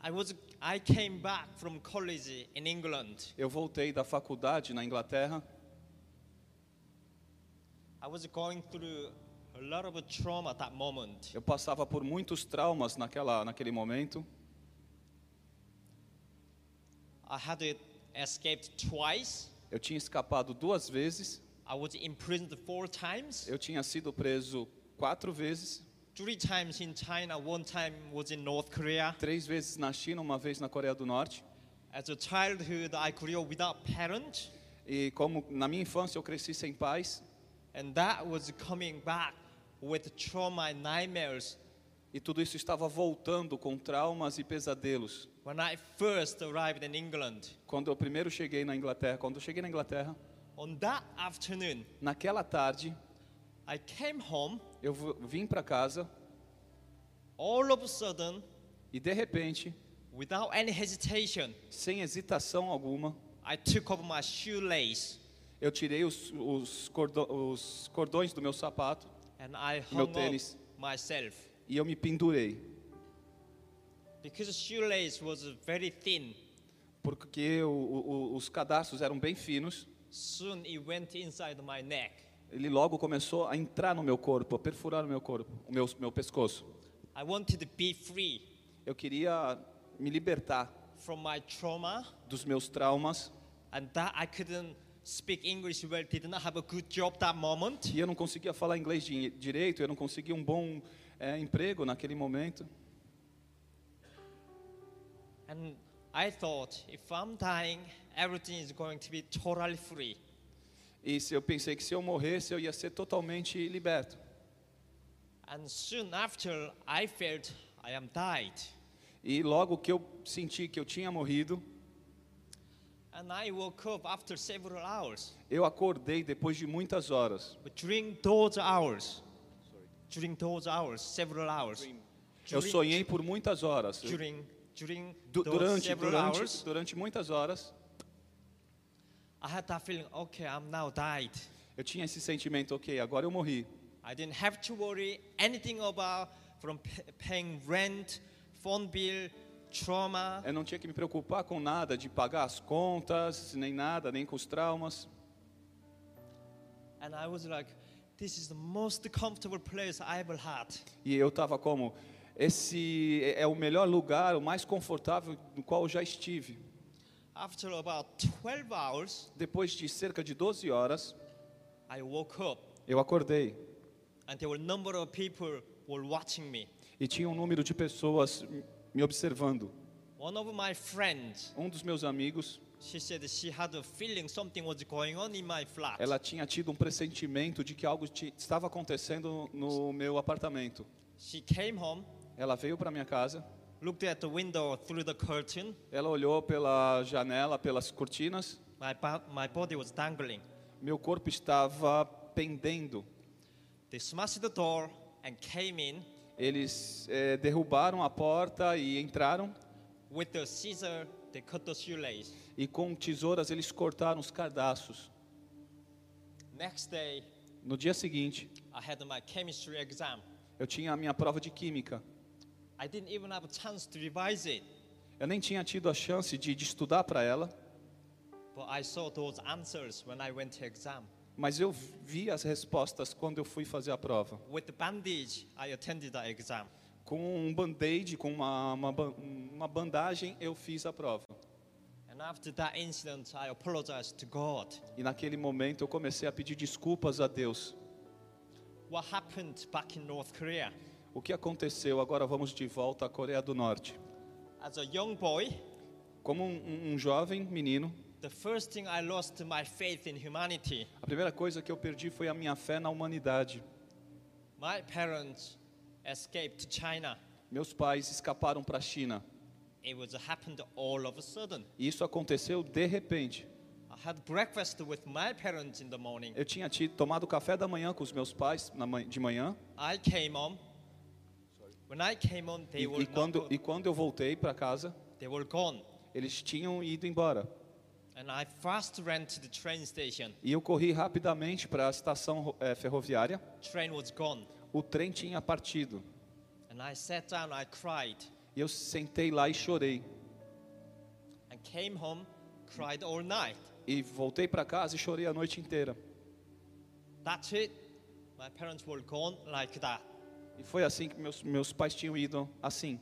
I, was, I came back from college in England. eu voltei da faculdade na Inglaterra. I was going through a lot of trauma at that moment. Eu passava por muitos traumas naquela, naquele momento. I had escaped twice. Eu tinha escapado duas vezes. I was imprisoned four times. Eu tinha sido preso quatro vezes. Three times in China, one time was in North Korea. Três vezes na China, uma vez na Coreia do Norte. As a childhood, I grew up without parents, E como na minha infância eu cresci sem pais. and that was coming back with trauma and nightmares. E tudo isso estava voltando com traumas e pesadelos. When I first arrived in England, Quando eu primeiro cheguei na Inglaterra, quando eu cheguei na Inglaterra, on that afternoon, naquela tarde, I came home. eu vim para casa All of a sudden, e de repente, without any hesitation, sem hesitação alguma, I took off my shoelace eu tirei os, os, cordo- os cordões do meu sapato and I Meu hung up tênis. myself e eu me pendurei. because shoelace was very thin. Porque o- o- os cadarços eram bem finos. Soon it went inside my neck. Ele logo começou a entrar no meu corpo, a perfurar o meu corpo, o meu, meu pescoço. I wanted to be free Eu queria me libertar from my trauma dos meus traumas and that I couldn't speak English well, did not have a good job that moment. e eu não conseguia falar inglês di- direito, eu não conseguia um bom eh, emprego naquele momento. And I thought if I'm dying, everything is going to be totally free. E se eu pensei que se eu morresse eu ia ser totalmente liberto. And soon after, I felt I am died. E logo que eu senti que eu tinha morrido, And I woke up after several hours. eu acordei depois de muitas horas. But during those hours, during those hours, several hours, Eu during- sonhei por muitas horas. During during durante, durante, hours, durante muitas horas, I had that feeling, okay, I'm now died. Eu tinha esse sentimento, ok, agora eu morri. I didn't have to worry anything about from paying rent, phone bill, trauma. Eu não tinha que me preocupar com nada de pagar as contas, nem nada, nem com os traumas. And I was like, this is the most comfortable place I ever had. E eu estava como, esse é o melhor lugar, o mais confortável no qual eu já estive. After about 12 hours, Depois de cerca de 12 horas, I woke up eu acordei and there were a number of people were watching me. e tinha um número de pessoas me observando. One of my friends, Um dos meus amigos, she said she had a feeling something was going on in my flat. ela tinha tido um pressentimento de que algo estava acontecendo no meu apartamento. She came home, Ela veio para minha casa, looked at the window through the curtain. ela olhou pela janela, pelas cortinas, My, my body was dangling. meu corpo estava pendendo. They smashed the door and came in Eles eh, derrubaram a porta e entraram with the scissor. They cut the shoelace. e com tesouras eles cortaram os cardaços. Next day, No dia seguinte, I had my chemistry exam. eu tinha a minha prova de química. I didn't even have a chance to revise it, Eu nem tinha tido a chance de, de estudar para ela, but I saw those answers when I went to exam. mas eu vi as respostas quando eu fui fazer a prova. With the bandage, I attended the exam. Com um band-aid, com uma, uma, uma bandagem, eu fiz a prova. And after that incident, I apologized to God. E naquele momento eu comecei a pedir desculpas a Deus. What happened back in North Korea? O que aconteceu? Agora vamos de volta à Coreia do Norte. As a young boy, Como um, um jovem menino, the first thing I lost my faith in humanity. a primeira coisa que eu perdi foi a minha fé na humanidade. My parents escaped to China. Meus pais escaparam para a China. It was happened all of a sudden. Isso aconteceu de repente. I had breakfast with my parents in the morning. Eu tinha tido, tomado café da manhã com os meus pais na de manhã. I came home. When I came home, they E, were e, quando, e quando eu voltei para casa, they were gone. eles tinham ido embora. And I fast ran to the train station. E eu corri rapidamente para a estação eh, ferroviária. Train was gone. O trem tinha partido. And I sat down, I cried. E eu sentei lá e chorei. Home, cried all night. E voltei para casa e chorei a noite inteira. That's it. My parents were gone like that. E foi assim que meus, meus pais tinham ido, assim.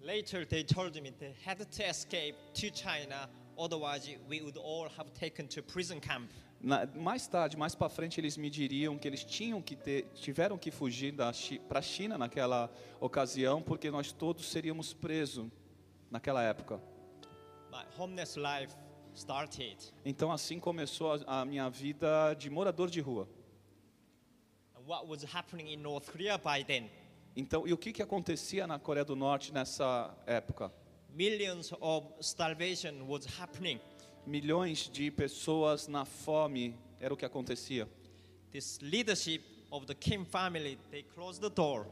Later, they told me they had to escape to China, otherwise, we would all have taken to prison camp. Na- mais tarde, mais para frente, eles me diriam que eles tinham que ter, tiveram que fugir para a China naquela ocasião, porque nós todos seríamos presos naquela época. My homeless life started. Então assim começou a, a minha vida de morador de rua. And what was happening in North Korea by then? Então, e o que que acontecia na Coreia do Norte nessa época? Millions of starvation was happening. Milhões de pessoas na fome era o que acontecia. This leadership of the Kim family, they closed the door.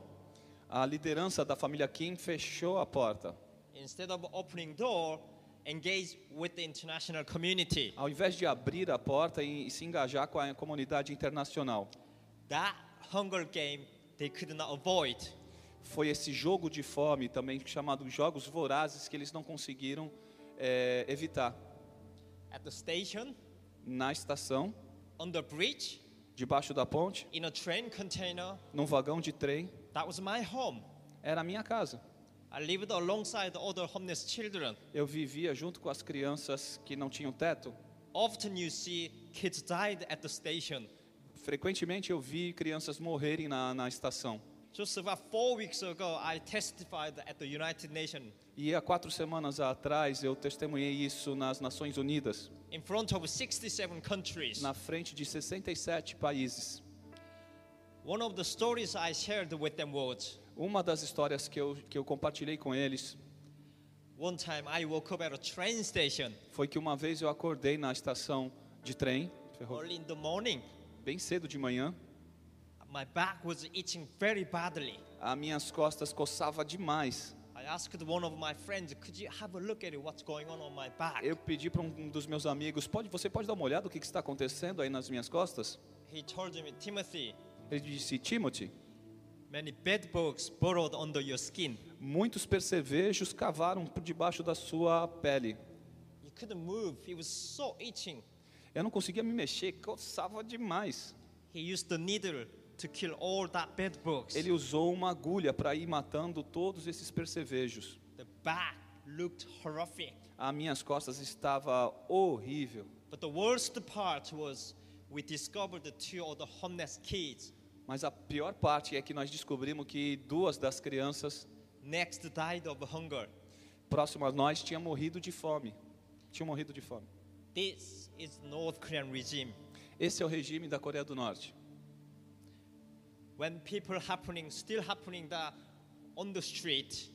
A liderança da família Kim fechou a porta. Instead of opening door, engage with the international community. Ao invés de abrir a porta e, e se engajar com a comunidade internacional, That hunger game they could not avoid. foi esse jogo de fome também chamado jogos vorazes que eles não conseguiram eh, evitar. At the station, Na estação, on the bridge, debaixo da ponte, in a train container, num vagão de trem, that was my home. era a minha casa. I lived alongside other homeless children. Eu vivia junto com as crianças que não tinham teto. Often you see kids died at the station. Frequentemente eu vi crianças morrerem na, na estação. Just about four weeks ago, I testified at the United Nations E há quatro semanas atrás eu testemunhei isso nas Nações Unidas, in front of 67 countries. na frente de 67 países. One of the stories I shared with them was Uma das histórias que eu, que eu compartilhei com eles one time I woke up at a train station foi que uma vez eu acordei na estação de trem, early in the morning. Bem cedo de manhã, My back was itching very badly. as minhas costas coçava demais. I asked one of my friends, could you have a look at what's going on on my back? Eu pedi para um dos meus amigos, pode, você pode dar uma olhada o que que está acontecendo aí nas minhas costas? He told me, Timothy, Ele disse, Timothy, many bed bugs burrowed under your skin. muitos percevejos cavaram por debaixo da sua pele. You couldn't move. It was so itching. Eu não conseguia me mexer, coçava demais. He used the needle to kill all that bed bugs. Ele usou uma agulha para ir matando todos esses percevejos. The back looked horrific. As minhas costas estava horrível. But the worst part was we discovered the two of the homeless kids Mas a pior parte é que nós descobrimos que duas das crianças next died of hunger. próximas a nós tinham morrido de fome. Tinham morrido de fome. This is North Korean regime. Esse é o regime da Coreia do Norte. When people happening, still happening that on the street,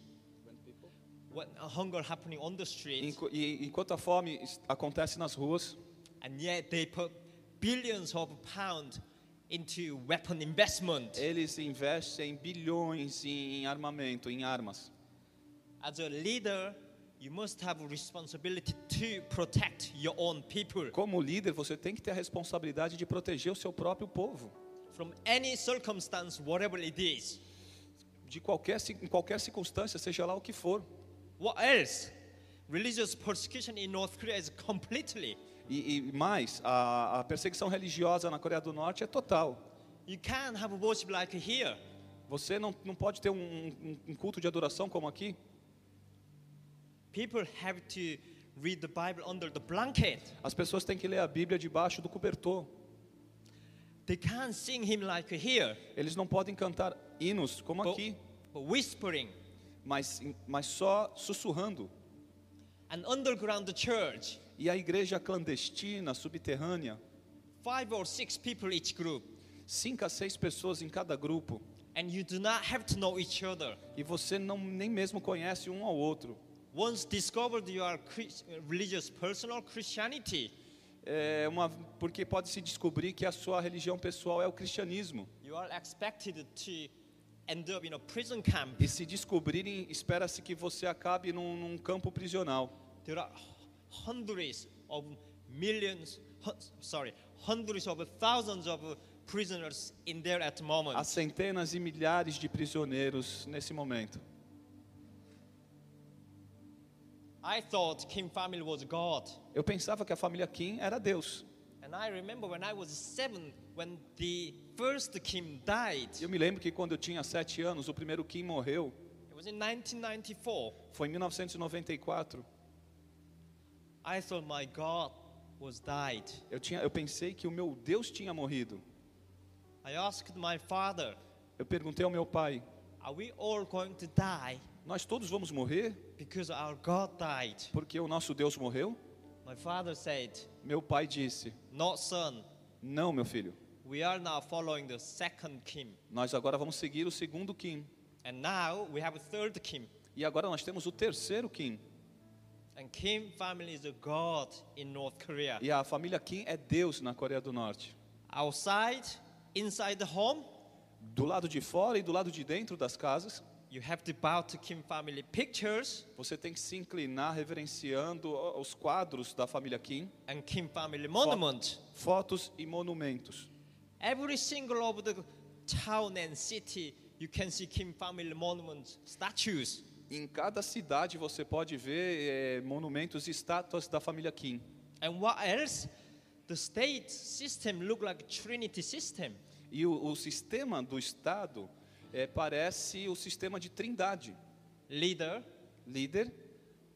when uh, hunger happening on the street, Enqu- enquanto a fome acontece nas ruas, and yet they put billions of pounds into weapon investment. eles investem bilhões em armamento, em armas. As a leader, you must have a responsibility to protect your own people Como líder, você tem que ter a responsabilidade de proteger o seu próprio povo. from any circumstance, whatever it is. De qualquer, em qualquer circunstância, seja lá o que for. What else? Religious persecution in North Korea is completely. E, e mais, a, a perseguição religiosa na Coreia do Norte é total. You can't have worship like here. Você não, não pode ter um- um culto de adoração como aqui. People have to read the Bible under the blanket. As pessoas têm que ler a Bíblia debaixo do cobertor. They can't sing hymn like here, Eles não podem cantar hinos como but, aqui, but whispering. mas, mas só sussurrando. An underground church, E a igreja clandestina, subterrânea, five or six people each group, cinco a seis pessoas em cada grupo. and you do not have to know each other. E você não nem mesmo conhece um ao outro. Once discovered you are Chris- religious person or Christianity, É uma, porque pode se descobrir que a sua religião pessoal é o cristianismo. you are expected to end up in a prison camp. E se descobrirem, espera-se que você acabe num, num campo prisional. There are hundreds of millions, sorry, hundreds of thousands of prisoners in there at the moment. Há centenas e milhares de prisioneiros nesse momento. Eu pensava que a família Kim era Deus. And I remember when I was seven, when the first Kim died, Eu me lembro que quando eu tinha sete anos, o primeiro Kim morreu. it was in 1994. Foi em 1994. I thought my God was died. Eu, tinha, eu pensei que o meu Deus tinha morrido. I asked my father, Eu perguntei ao meu pai: Are we all going to die Nós todos vamos morrer because our God died? porque o nosso Deus morreu? My father said, Meu pai disse: No, son. Não, meu filho. We are now following the second Kim. Nós agora vamos seguir o segundo Kim. And now we have a third Kim. E agora nós temos o terceiro Kim. And Kim family is a God in North Korea. E a família Kim é Deus na Coreia do Norte. Outside, inside the home, Do lado de fora e do lado de dentro das casas, you have to bow to Kim family pictures você tem que se inclinar reverenciando os quadros da família Kim, and Kim family monument. fotos e monumentos. Every single of the town and city, you can see Kim family monument statues. Em cada cidade você pode ver eh, monumentos e estátuas da família Kim. And what else? The state system look like Trinity system. E o, o sistema do Estado eh, parece o sistema de trindade. Leader, Líder,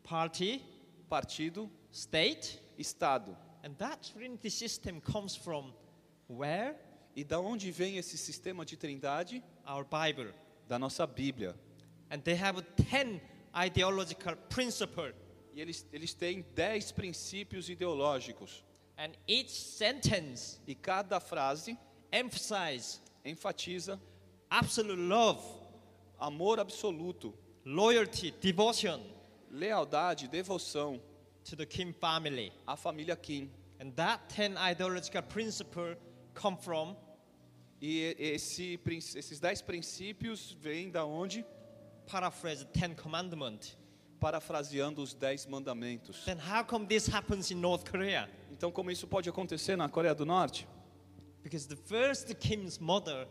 party, partido, state. Estado. And that Trinity system comes from where? E da onde vem esse sistema de trindade? Our Bible. Da nossa Bíblia. And they have 10 ideological principles. E eles, eles têm dez princípios ideológicos. And each sentence E cada frase emphasize enfatiza absolute love, amor absoluto, loyalty, devotion lealdade, devoção to the Kim family. à família Kim. And that 10 ideological principle come from E esse, esses dez princípios vêm da onde? paraphrase the Ten Commandments. parafraseando os Dez Mandamentos. Then how come this happens in North Korea? Então, como isso pode acontecer na Coreia do Norte? Because the first Kim's mother,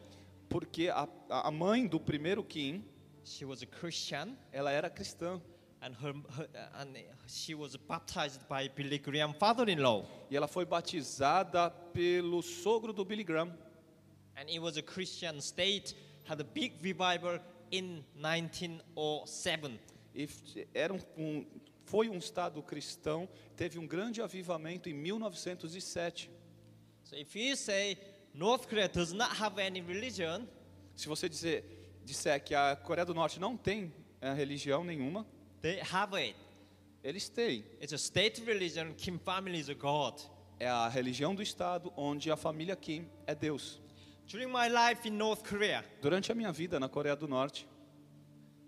Porque a, a mãe do primeiro Kim, she was a Christian, ela era cristã. and her, her and she was baptized by Billy Graham, father-in-law, E ela foi batizada pelo sogro do Billy Graham. and it was a Christian state. Had a big revival in 1907. E era um, um- foi um estado cristão, teve um grande avivamento em 1907. So if you say North Korea does not have any religion, Se você dizer, disser que a Coreia do Norte não tem eh, religião nenhuma, they have it. eles têm. It's a state religion. Kim family is a god. É a religião do estado onde a família Kim é Deus. During my life in North Korea, Durante a minha vida na Coreia do Norte,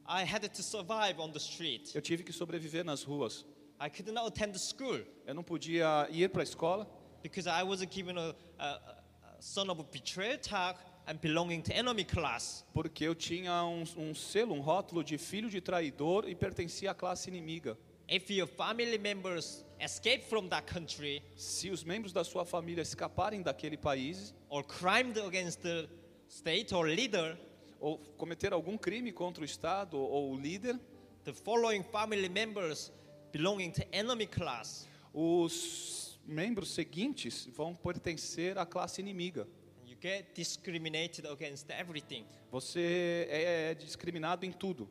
I had to survive on the street. eu tive que sobreviver nas ruas. I could not attend school Eu não podia ir para a escola because I was given a, a son of a betrayal tag and belonging to enemy class. porque eu tinha um, um selo, um rótulo de filho de traidor e pertencia à classe inimiga. If your family members escape from that country Se os membros da sua família escaparem daquele país or crimed against the state or leader, ou cometer algum crime contra o Estado ou o líder, the following family members belonging to enemy class, os membros seguintes vão pertencer à classe inimiga. you get discriminated against everything. Você é discriminado em tudo.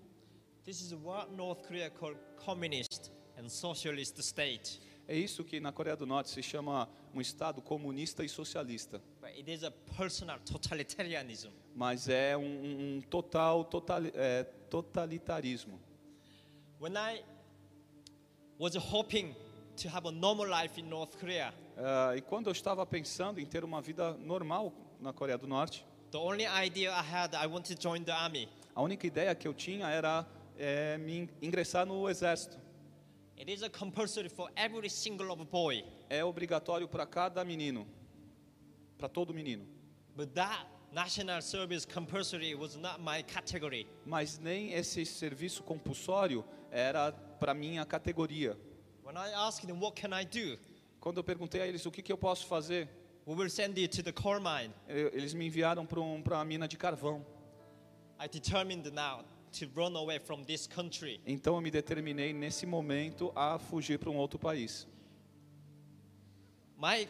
This is what North Korea called communist and socialist state. É isso que na Coreia do Norte se chama um Estado comunista e socialista. But it is a personal totalitarianism. Mas é um, um total totali- é, totalitarismo. When I was hoping to have a normal life in North Korea, Ah, e quando eu estava pensando em ter uma vida normal na Coreia do Norte, the only idea I had, I wanted to join the army. a única ideia que eu tinha era é, me in- ingressar no exército. It is a compulsory for every single boy. É obrigatório para cada menino, para todo menino. But that national service compulsory was not my category. Mas nem esse serviço compulsório era para minha categoria. When I asked them, what can I do? Quando eu perguntei a eles o que, que eu posso fazer, We will send you to the coal mine. eles me enviaram para um, uma mina de carvão. I determined now to run away from this country. Então eu me determinei nesse momento a fugir para um outro país. My,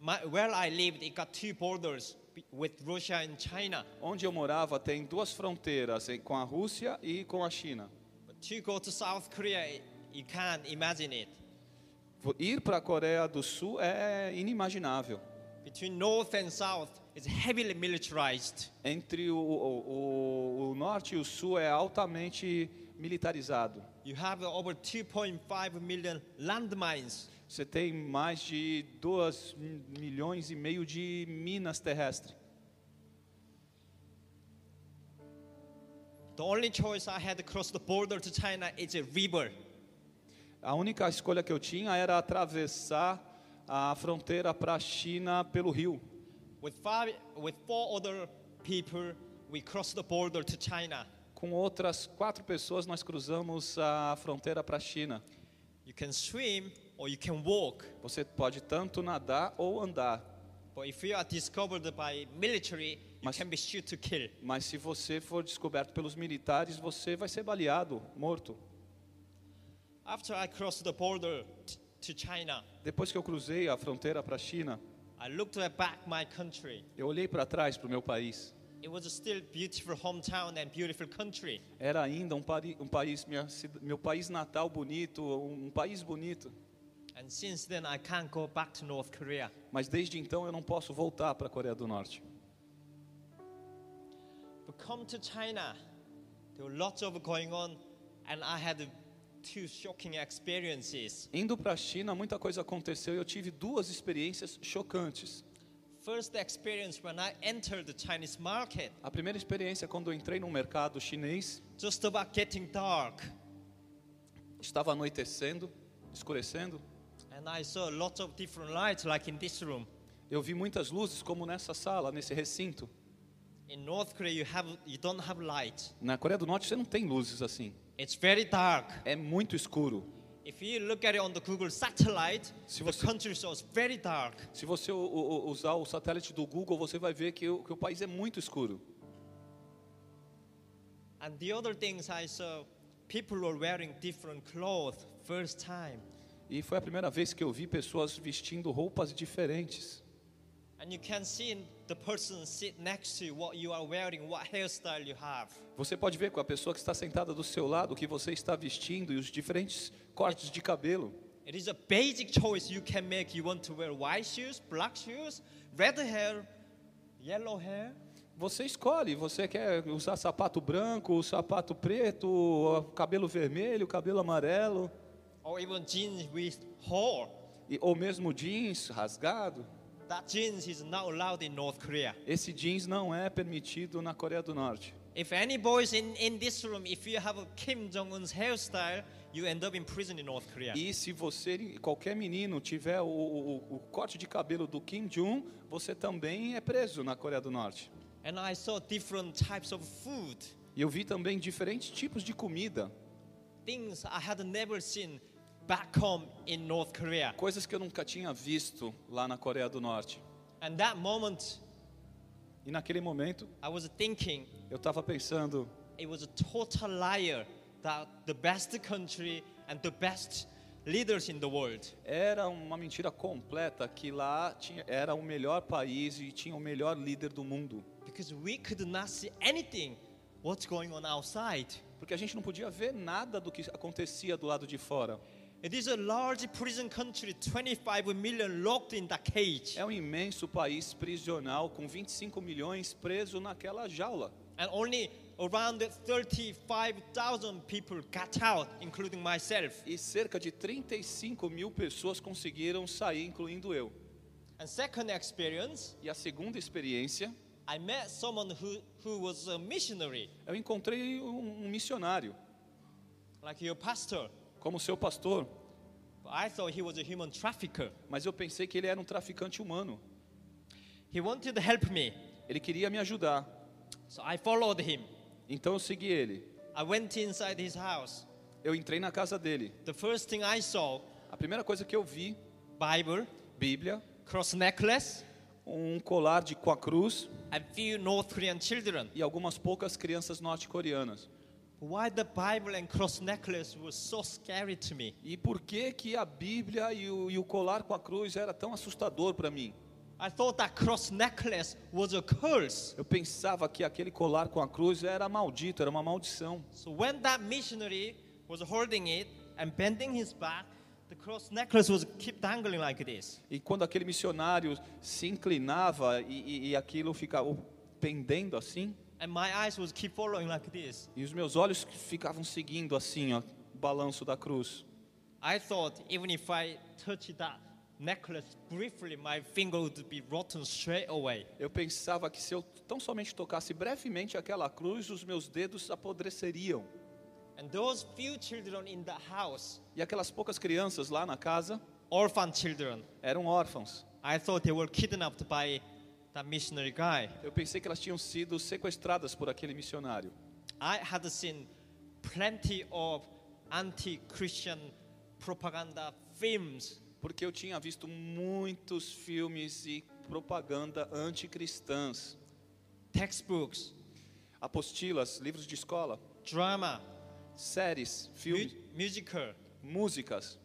my, where I lived, it got two borders with Russia and China. Onde eu morava tem duas fronteiras em- com a Rússia e com a China. But to go to South Korea, you can't imagine it. Ir para a Coreia do Sul é inimaginável. Between North and South, it's heavily militarized. Entre o, o, o- norte e o sul é altamente militarizado. You have over 2.5 million landmines. Você tem mais de 2 milhões e meio de minas terrestres. The only choice I had across the border to China is a river. A única escolha que eu tinha era atravessar a fronteira para a China pelo rio. With, five, with four other people, we crossed the border to China. Com outras quatro pessoas, nós cruzamos a fronteira para a China. You can swim or you can walk. Você pode tanto nadar ou andar. But if you are discovered by military, you Mas- can be shoot to kill. Mas se você for descoberto pelos militares, você vai ser baleado, morto. After I crossed the border to China, Depois que eu cruzei a fronteira para a China, I looked back my country. eu olhei para trás para o meu país. It was still beautiful hometown and beautiful country. Era ainda um, pari- um país, minha meu país natal bonito, um país bonito. And since then, I can't go back to North Korea. Mas desde então eu não posso voltar para a Coreia do Norte. But come to China, there were lots of going on, and I had. Indo para a China, muita coisa aconteceu e eu tive duas experiências chocantes. First experience when I entered the Chinese market, A primeira experiência é quando eu entrei no mercado chinês, just about getting dark, estava anoitecendo, escurecendo. and I saw lots of different lights, like in this room. Eu vi muitas luzes como nessa sala, nesse recinto. In North Korea, you have you don't have light. Na Coreia do Norte você não tem luzes assim. It's very dark. É muito escuro. If you look at it on the Google satellite, Se the você- country shows very dark. Se você usar o satélite do Google, você vai ver que o, que o país é muito escuro. And the other things I saw, people were wearing different clothes first time. E foi a primeira vez que eu vi pessoas vestindo roupas diferentes. Você pode ver com a pessoa que está sentada do seu lado o que você está vestindo e os diferentes cortes de cabelo. It is a basic choice you can make. You want to wear white shoes, black shoes, red hair, yellow hair. Você escolhe, você quer usar sapato branco, sapato preto, cabelo vermelho, cabelo amarelo, or even jeans with hole. e- ou mesmo jeans rasgado. That jeans is not allowed in North Korea. Esse jeans não é permitido na Coreia do Norte. If any boys in, in this room, if you have a Kim Jong-un's hairstyle, you end up in prison in North Korea. E se você, qualquer menino, tiver o, o- o corte de cabelo do Kim Jong, você também é preso na Coreia do Norte. And I saw different types of food, E eu vi também diferentes tipos de comida, things I had never seen back home in North Korea. coisas que eu nunca tinha visto lá na Coreia do Norte. And that moment, E naquele momento, I was thinking eu estava pensando, it was a total liar that the best country and the best leaders in the world era uma mentira completa que lá tinha, era o melhor país e tinha o melhor líder do mundo. because we could not see anything what's going on outside. Porque a gente não podia ver nada do que acontecia do lado de fora. It is a large prison country, 25 million locked in the cage. É um imenso país prisional com 25 milhões preso naquela jaula. And only around 35,000 people got out, including myself. E cerca de 35 mil pessoas conseguiram sair, incluindo eu. And second experience, E a segunda experiência, I met someone who, who was a missionary, eu encontrei um, um missionário, like your pastor. Como seu pastor, I thought he was a human trafficker. mas eu pensei que ele era um traficante humano. He wanted to help me, Ele queria me ajudar. so I followed him. Então eu segui ele. I went inside his house. Eu entrei na casa dele. The first thing I saw, A primeira coisa que eu vi, Bible, Bíblia, cross necklace, um colar de com a cruz and few North Korean children. e algumas poucas crianças norte-coreanas. Why the Bible and cross necklace was so scary to me? E por que que a Bíblia e o, e o colar com a cruz era tão assustador para mim? I thought that cross necklace was a curse. Eu pensava que aquele colar com a cruz era maldito, era uma maldição. So when that missionary was holding it and bending his back, the cross necklace was keep dangling like this. E quando aquele missionário se inclinava e, e, e aquilo ficava pendendo assim, And my eyes was keep following like this. e os meus olhos ficavam seguindo assim, ó, o balanço da cruz. I thought even if I touch that necklace briefly, my finger would be rotten straight away. Eu pensava que se eu tão somente tocasse brevemente aquela cruz, os meus dedos apodreceriam. And those few children in the house, E aquelas poucas crianças lá na casa orphan children, eram órfãos. I thought they were kidnapped by that missionary guy. Eu pensei que elas tinham sido sequestradas por aquele missionário. I had seen plenty of anti-Christian propaganda films Porque eu tinha visto muitos filmes e propaganda anticristãs, textbooks, apostilas, livros de escola, drama, séries, mu- filmes, musical. músicas.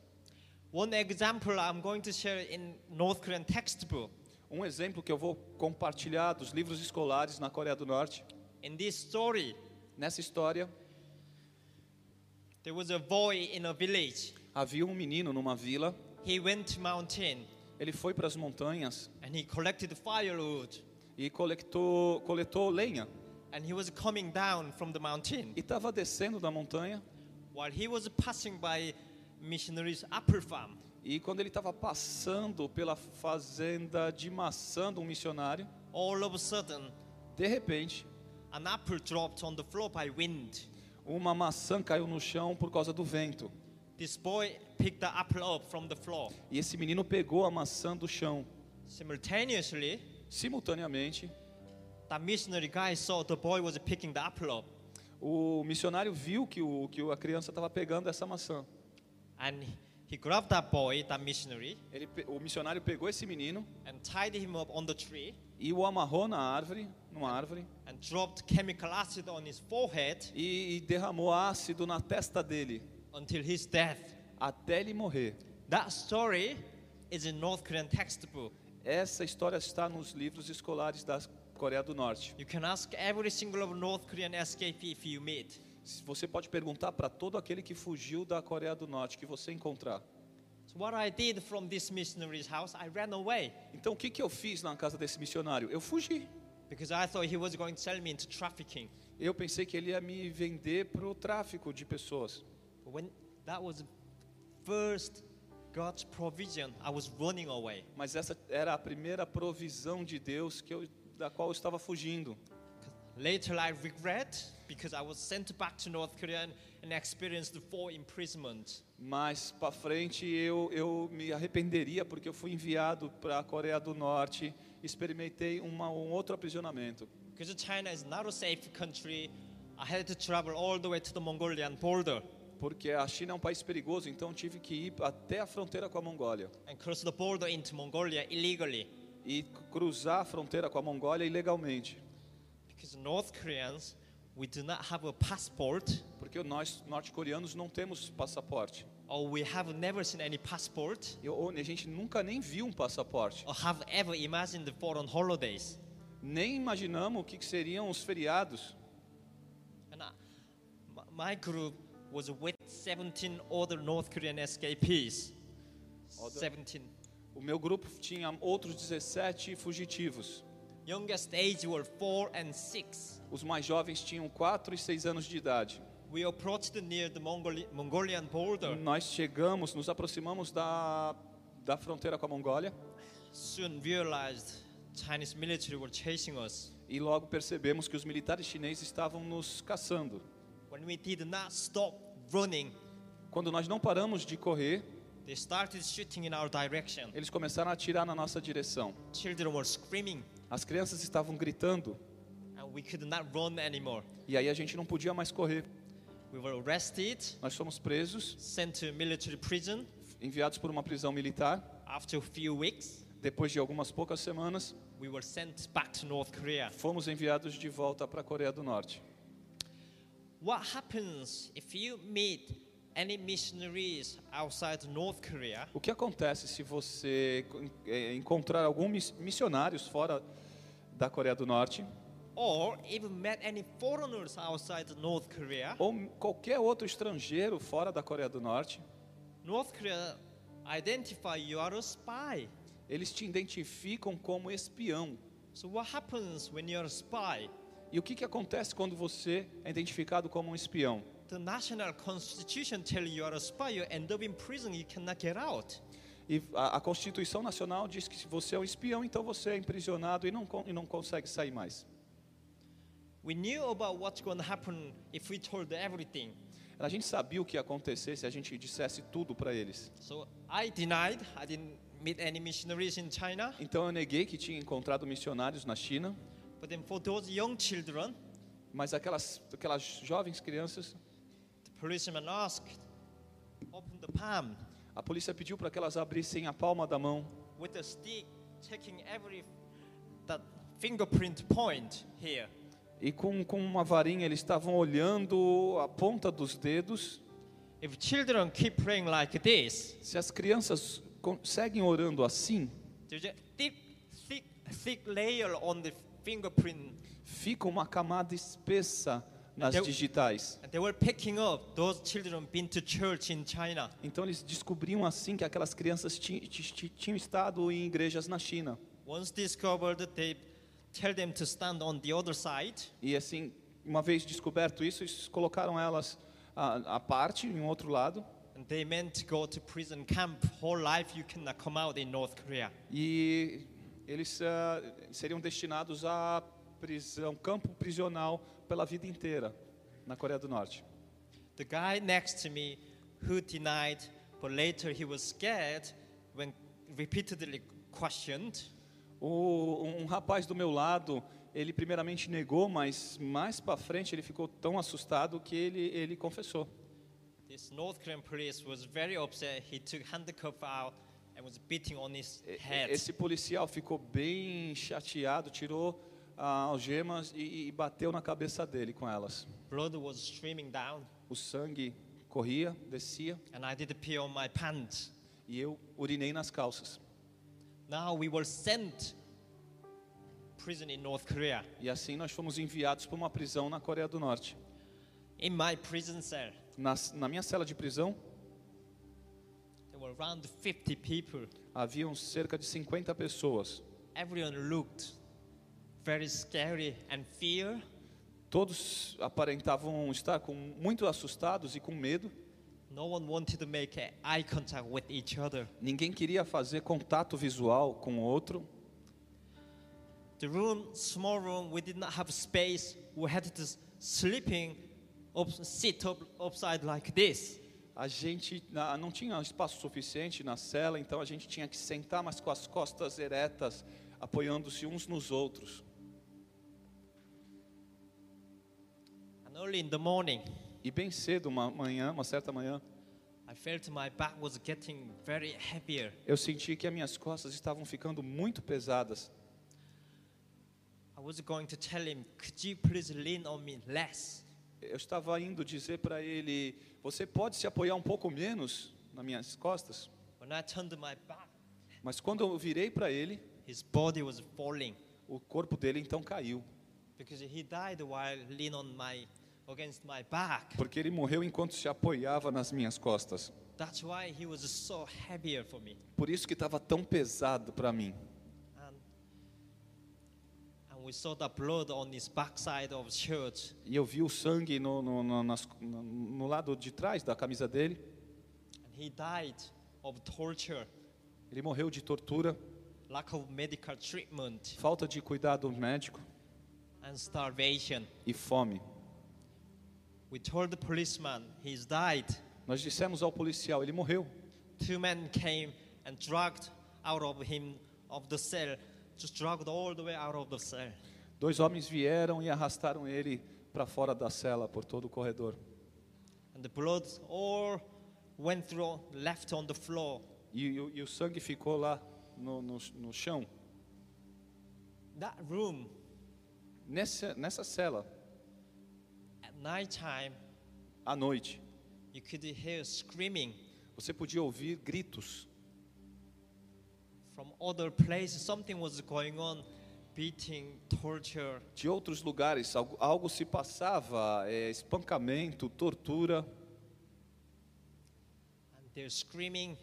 One example I'm going to share in North Korean textbook. Um exemplo que eu vou compartilhar dos livros escolares na Coreia do Norte. In this story, Nessa história, there was a boy in a village. havia um menino numa vila. He went to mountain Ele foi para as montanhas and he collected firewood. e coletou, coletou lenha. And he was coming down from the mountain. E estava descendo da montanha. While he was passing by missionaries' farm, E quando ele estava passando pela fazenda de maçã de um missionário, all of a sudden, de repente, an apple dropped on the floor by wind. uma maçã caiu no chão por causa do vento. This boy picked the apple up from the floor. E esse menino pegou a maçã do chão. Simultaneously, Simultaneamente, that missionary guy saw the boy was picking the apple up, O missionário viu que, o, que a criança estava pegando essa maçã. and he grabbed that boy, that missionary, Ele, pe- o missionário pegou esse menino and tied him up on the tree e o amarrou na árvore, numa árvore, and dropped chemical acid on his forehead e, e derramou ácido na testa dele until his death. até ele morrer. That story is in North Korean textbook. Essa história está nos livros escolares da Coreia do Norte. You can ask every single North Korean escapee if you meet. Você pode perguntar para todo aquele que fugiu da Coreia do Norte que você encontrar. Então o que, que eu fiz na casa desse missionário? Eu fugi. because I thought he was going to sell me into trafficking. Eu pensei que ele ia me vender para o tráfico de pessoas. But when that was first God's provision, I was running away. Mas essa era a primeira provisão de Deus que eu, da qual eu estava fugindo. Later I regret because I was sent back to North Korea and, experienced four imprisonment. Mais para frente eu, eu me arrependeria porque eu fui enviado para a Coreia do Norte, experimentei uma, um outro aprisionamento. Because China is not a safe country, I had to travel all the way to the Mongolian border Porque a China é um país perigoso, então tive que ir até a fronteira com a Mongólia and cross the border into Mongolia illegally. e cruzar a fronteira com a Mongólia ilegalmente. Because North Koreans, we do not have a passport, Porque nós norte-coreanos não temos passaporte. or we have never seen any passport, Eu, ou a gente nunca nem viu um passaporte. or have ever imagined foreign holidays. Nem imaginamos o que, que seriam os feriados. And I, my- group was with 17 other North Korean escapees. 17. O meu grupo tinha outros 17 fugitivos. Youngest age were 4 and 6. Os mais jovens tinham 4 e 6 anos de idade. We approached near the Mongoli- Mongolian border. Nós chegamos, nos aproximamos da, da fronteira com a Mongólia Soon realized Chinese military were chasing us. e logo percebemos que os militares chineses estavam nos caçando. When we did not stop running, Quando nós não paramos de correr, they started shooting in our direction. eles começaram a atirar na nossa direção. Children were screaming, As crianças estavam gritando and we could not run anymore. e aí a gente não podia mais correr. We were arrested, Nós fomos presos, sent to military prison. enviados por uma prisão militar. After a few weeks, Depois de algumas poucas semanas, we were sent back to North Korea. fomos enviados de volta para a Coreia do Norte. What happens if you meet any missionaries outside North Korea O que acontece se você eh, encontrar alguns missionários fora da Coreia do Norte or even met any foreigners outside North Korea? ou qualquer outro estrangeiro fora da Coreia do Norte? North Korea identify you are a spy. Eles te identificam como espião. So what happens when you're a spy? E o que, que acontece quando você é identificado como um espião? The national constitution tell you are a spy, you end up in prison, you cannot get out. E a, a Constituição Nacional diz que se você é um espião, então você é imprisionado e não, e não consegue sair mais. We knew about what's going to happen if we told everything. A gente sabia o que ia acontecer se a gente dissesse tudo para eles. So I denied I didn't meet any missionaries in China. Então eu neguei que tinha encontrado missionários na China, But then for those young children, mas aquelas, aquelas jovens crianças, the policeman asked, open the palm a polícia pediu para que elas abrissem a palma da mão with a stick, checking every that fingerprint point here. E com, com uma varinha eles estavam olhando a ponta dos dedos. If children keep praying like this, Se as crianças seguem orando assim, thick, thick, thick layer on the fingerprint. fica uma camada espessa nas digitais. Então eles descobriam assim que aquelas crianças ti- ti- ti- tinham estado em igrejas na China. Once discovered, they tell them to stand on the other side. E assim, uma vez descoberto isso, eles colocaram elas à, à parte, em outro lado, And they meant to go to prison camp. Whole life you cannot come out in North Korea. e eles ah, seriam destinados à prisão, campo prisional pela vida inteira na Coreia do Norte. The guy next to me who denied, but later he was scared when repeatedly questioned. O, um rapaz do meu lado ele primeiramente negou, mas mais para frente ele ficou tão assustado que ele, ele confessou. This North Korean police was very upset. He took handcuff out and was beating on his head. Esse policial ficou bem chateado, tirou ah, algemas e, e bateu na cabeça dele com elas. Blood was streaming down, O sangue corria, descia and I did pee on my pants. e eu urinei nas calças. Now we were sent prison in North Korea. E assim nós fomos enviados para uma prisão na Coreia do Norte. In my prison cell, Na, na minha cela de prisão there were around 50 people. haviam cerca de 50 pessoas. Everyone looked very scary and fear. Todos aparentavam estar com muito assustados e com medo. Ninguém queria fazer contato visual com o outro. The room, small room, we did not have space. We had to sleeping, up, sit up, upside like this. A gente não tinha espaço suficiente na cela, então a gente tinha que sentar, mas com as costas eretas, apoiando-se uns nos outros. And early in the morning, E bem cedo, uma manhã, uma certa manhã, I felt my back was getting very heavier. eu senti que as minhas costas estavam ficando muito pesadas. I was going to tell him, could you please lean on me less? Eu estava indo dizer para ele: Você pode se apoiar um pouco menos nas minhas costas? Mas quando eu virei para ele, his body was falling o corpo dele então caiu, because he died while lean on my against my back. porque ele morreu enquanto se apoiava nas minhas costas. That's why he was so heavier for me. Por isso que estava tão pesado para mim. And, and we saw the blood on his backside of shirt. E eu vi o sangue no, no, no, nas- no lado de trás da camisa dele. And he died of torture, Ele morreu de tortura, lack of medical treatment, falta de cuidado médico and starvation. e fome. We told the policeman he's died. Nós dissemos ao policial: Ele morreu. Two men came and dragged out of him of the cell, just dragged all the way out of the cell. Dois homens vieram e arrastaram ele para fora da cela por todo o corredor. And the blood all went through, left on the floor. E, e o- e o sangue ficou lá no, no, no chão. That room Nessa, nessa cela, nighttime, à noite, you could hear screaming você podia ouvir gritos. from other places. Something was going on, beating, torture. De outros lugares, algo, algo se passava, é, espancamento, tortura. And their screaming,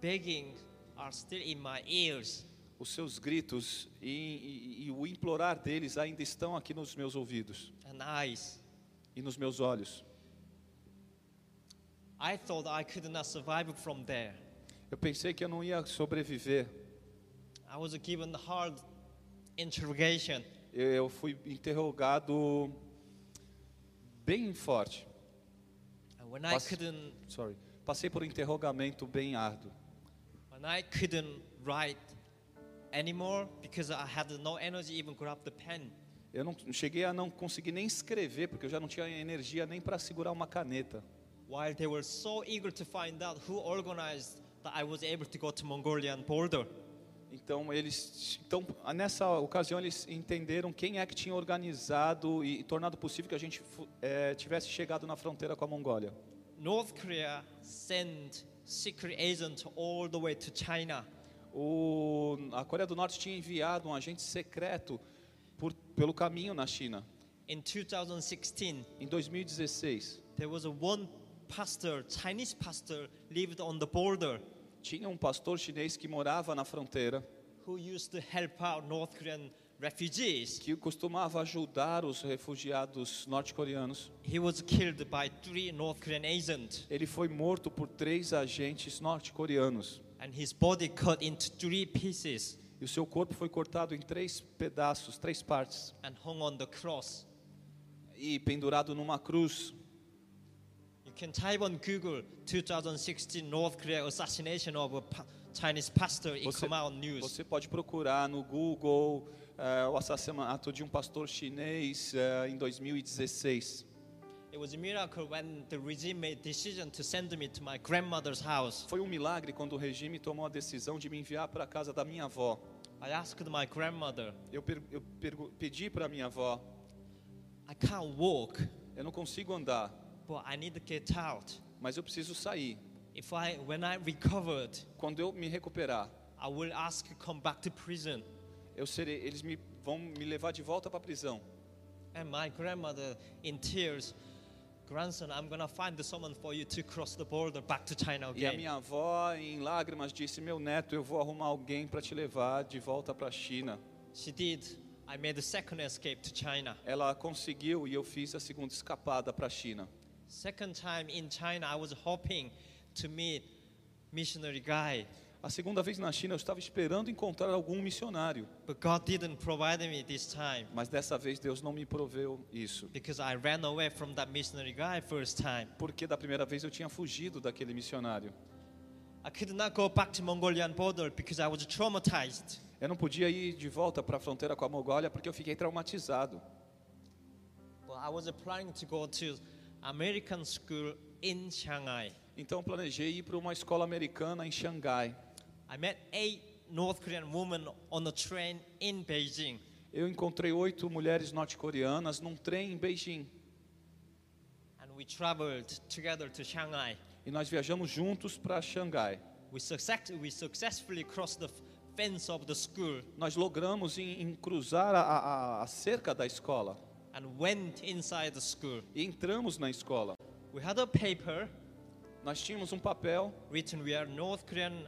begging are still in my ears. Os seus gritos e, e- e o implorar deles ainda estão aqui nos meus ouvidos and eyes. E nos meus olhos. I thought I could not survive from there. Eu pensei que eu não ia sobreviver. I was given hard interrogation. Eu, fui interrogado bem forte. When I Pass- couldn't Sorry. Passei por um interrogamento bem árduo. when I couldn't write anymore because I had no energy even grab the pen. Eu não cheguei a não conseguir nem escrever porque eu já não tinha energia nem para segurar uma caneta. While they were so eager to find out who organized that I was able to go to Mongolian border. Então eles, então nessa ocasião eles entenderam quem é que tinha organizado e, tornado possível que a gente eh, tivesse chegado na fronteira com a Mongólia. North Korea sent secret agent all the way to China. O, a Coreia do Norte tinha enviado um agente secreto por, pelo caminho na China. In 2016, Em 2016 there was a one pastor, Chinese pastor, lived on the border tinha um pastor chinês que morava na fronteira who used to help out North Korean refugees. que costumava ajudar os refugiados norte-coreanos. He was killed by three North Korean agents, Ele foi morto por três agentes norte-coreanos and his body cut into three pieces e o seu corpo foi cortado em três pedaços, três partes and hung on the cross. e pendurado numa cruz. You can type on Google 2016 North Korea assassination of a Chinese pastor. It Você, come out news. você pode procurar no Google eh, o assassinato de um pastor chinês eh, em 2016. Foi um milagre quando o regime tomou a decisão de me enviar para a casa da minha avó. I asked my grandmother, Eu, per- eu pergu- pedi para minha avó, I can't walk, eu não consigo andar, but I need to get out. mas eu preciso sair. If I, when I recovered, Quando eu me recuperar, I will ask you come back to prison. eu serei, eles me, vão me levar de volta para a prisão. And my grandmother, in tears, grandson, I'm gonna find someone for you to cross the border back to China E a again. minha avó, em lágrimas, disse: Meu neto, eu vou arrumar alguém para te levar de volta para a China. She did. I made the second escape to China. Ela conseguiu e eu fiz a segunda escapada para a China. Second time in China, I was hoping to meet missionary guy, A segunda vez na China, eu estava esperando encontrar algum missionário, but God didn't provide me this time mas dessa vez Deus não me proveu isso. because I ran away from that missionary guy first time. Porque da primeira vez eu tinha fugido daquele missionário. I could not go back to Mongolian border because I was traumatized. Eu não podia ir de volta para a fronteira com a Mongólia porque eu fiquei traumatizado. But I was planning to go to American school in Shanghai. Então eu planejei ir para uma escola americana em Xangai. I met eight North Korean women on a train in Beijing. Eu encontrei oito mulheres norte-coreanas num trem em Beijing. And we traveled together to Shanghai. E nós viajamos juntos para Xangai. We, success- we successfully crossed the fence of the school Nós logramos em, em cruzar a, a- a cerca da escola. and went inside the school. E entramos na escola. We had a paper Nós tínhamos um papel written we are North Korean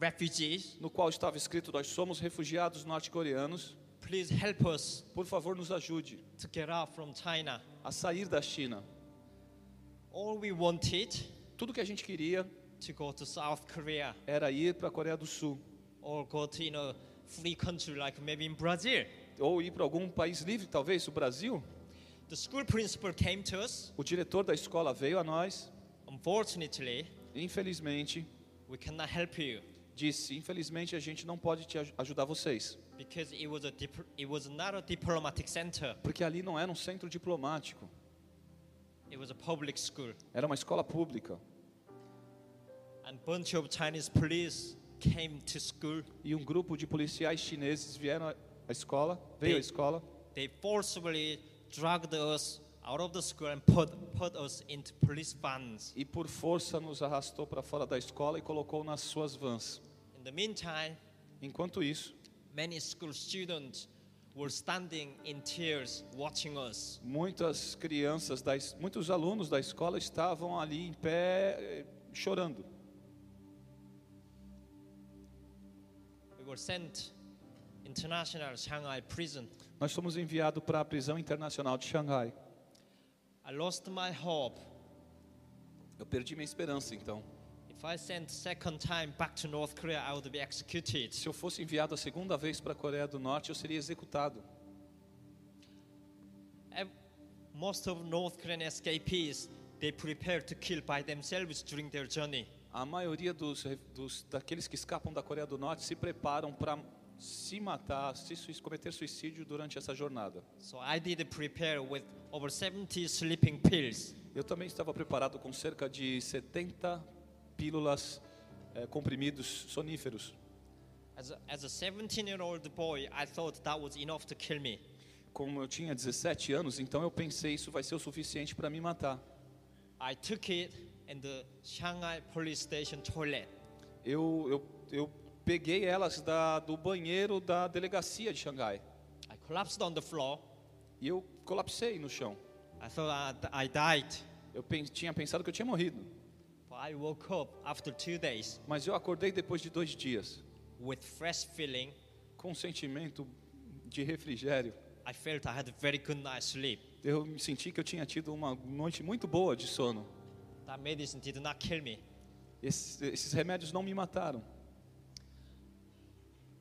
refugees. no qual estava escrito: Nós somos refugiados norte-coreanos. Please help us Por favor, nos ajude to get out from China. a sair da China. All we wanted Tudo que a gente queria to go to South Korea era ir para a Coreia do Sul or go to you know free country like maybe in Brazil. ou ir para algum país livre, talvez o Brasil. The school principal came to us. O diretor da escola veio a nós. Unfortunately, Infelizmente, we cannot help you disse: Infelizmente, a gente não pode te aj- ajudar vocês, because it was a it was not a diplomatic center. porque ali não era um centro diplomático, It was a public school. era uma escola pública. And bunch of Chinese police came to school. E um grupo de policiais chineses vieram à- à escola, veio à They- escola They forcibly dragged us out of the school and put put us into police vans. e por força nos arrastou para fora da escola e colocou nas suas vans. In the meantime, Enquanto isso, many school students were standing in tears watching us. muitas crianças, da, muitos alunos da escola estavam ali em pé eh, chorando. We were sent international Shanghai prison. Nós fomos enviados para a prisão internacional de Xangai. I lost my hope. Eu perdi minha esperança, então. Se eu fosse enviado a segunda vez para a Coreia do Norte, eu seria executado. Most of North Korean escapees, they prepare to kill by themselves during their journey. A maioria dos, dos daqueles que escapam da Coreia do Norte se preparam para se matar, se cometer suicídio durante essa jornada. So I did prepare with over 70 sleeping pills. Eu também estava preparado com cerca de 70 pílulas eh, comprimidos soníferos. As a, as a 17-year-old boy, I thought that was enough to kill me. Como eu tinha 17 anos, então eu pensei isso vai ser o suficiente para me matar. I took it in the Shanghai police station toilet. Eu, eu, eu peguei elas da, do banheiro da delegacia de Xangai I collapsed on the floor. e eu colapsei no chão. I thought I, I died. Eu pen- tinha pensado que eu tinha morrido, I woke up after two days mas eu acordei depois de dois dias with fresh feeling. com um sentimento de refrigério. I felt I had a very good night's sleep. Eu me senti que eu tinha tido uma noite muito boa de sono. That medicine did not kill me. Esses, esses remédios não me mataram.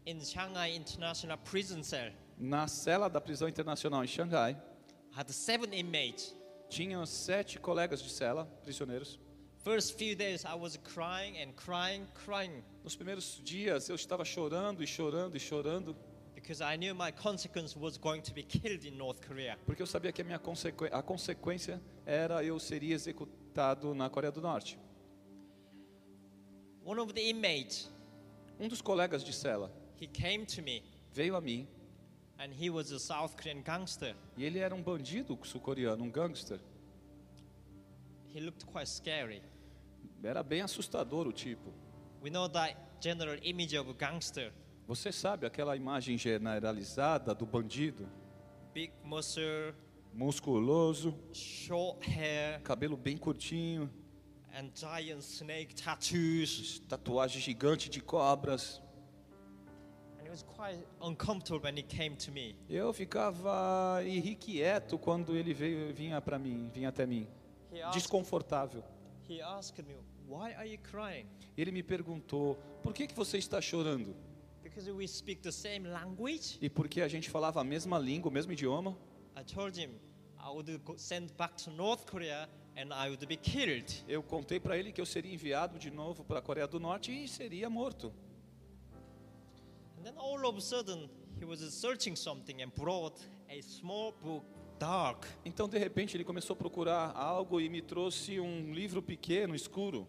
In Shanghai International Prison Cell, Na cela da prisão internacional em Xangai, I had seven inmates. tinha sete colegas de cela, prisioneiros. First few days, I was crying and crying, crying Nos primeiros dias eu estava chorando e chorando e chorando, because I knew my consequence was going to be killed in North Korea. porque eu sabia que a minha consequ... a consequência era eu seria executado na Coreia do Norte. One of the inmates, Um dos colegas de cela he came to me veio a mim and he was a South Korean gangster. e ele era um bandido sul-coreano, um gangster. He looked quite scary. Era bem assustador o tipo. We know that general image of gangster. Você sabe aquela imagem generalizada do bandido, Big muscle, musculoso, short hair, cabelo bem curtinho, and giant snake tattoos. tatuagem gigante de cobras. And it was quite uncomfortable when he came to me. Eu ficava irrequieto quando ele veio, vinha para mim, vinha até mim, He asked, desconfortável. he asked me, Why are you crying? Ele me perguntou: "Por que que você está chorando?" Because we speak the same language? E porque a gente falava a mesma língua, o mesmo idioma. I told him I would go sent back to North Korea and I would be killed. Eu contei para ele que eu seria enviado de novo para a Coreia do Norte e seria morto. And then all of a sudden, he was searching something and brought a small book, dark. Então, de repente, ele começou a procurar algo e me trouxe um livro pequeno, escuro.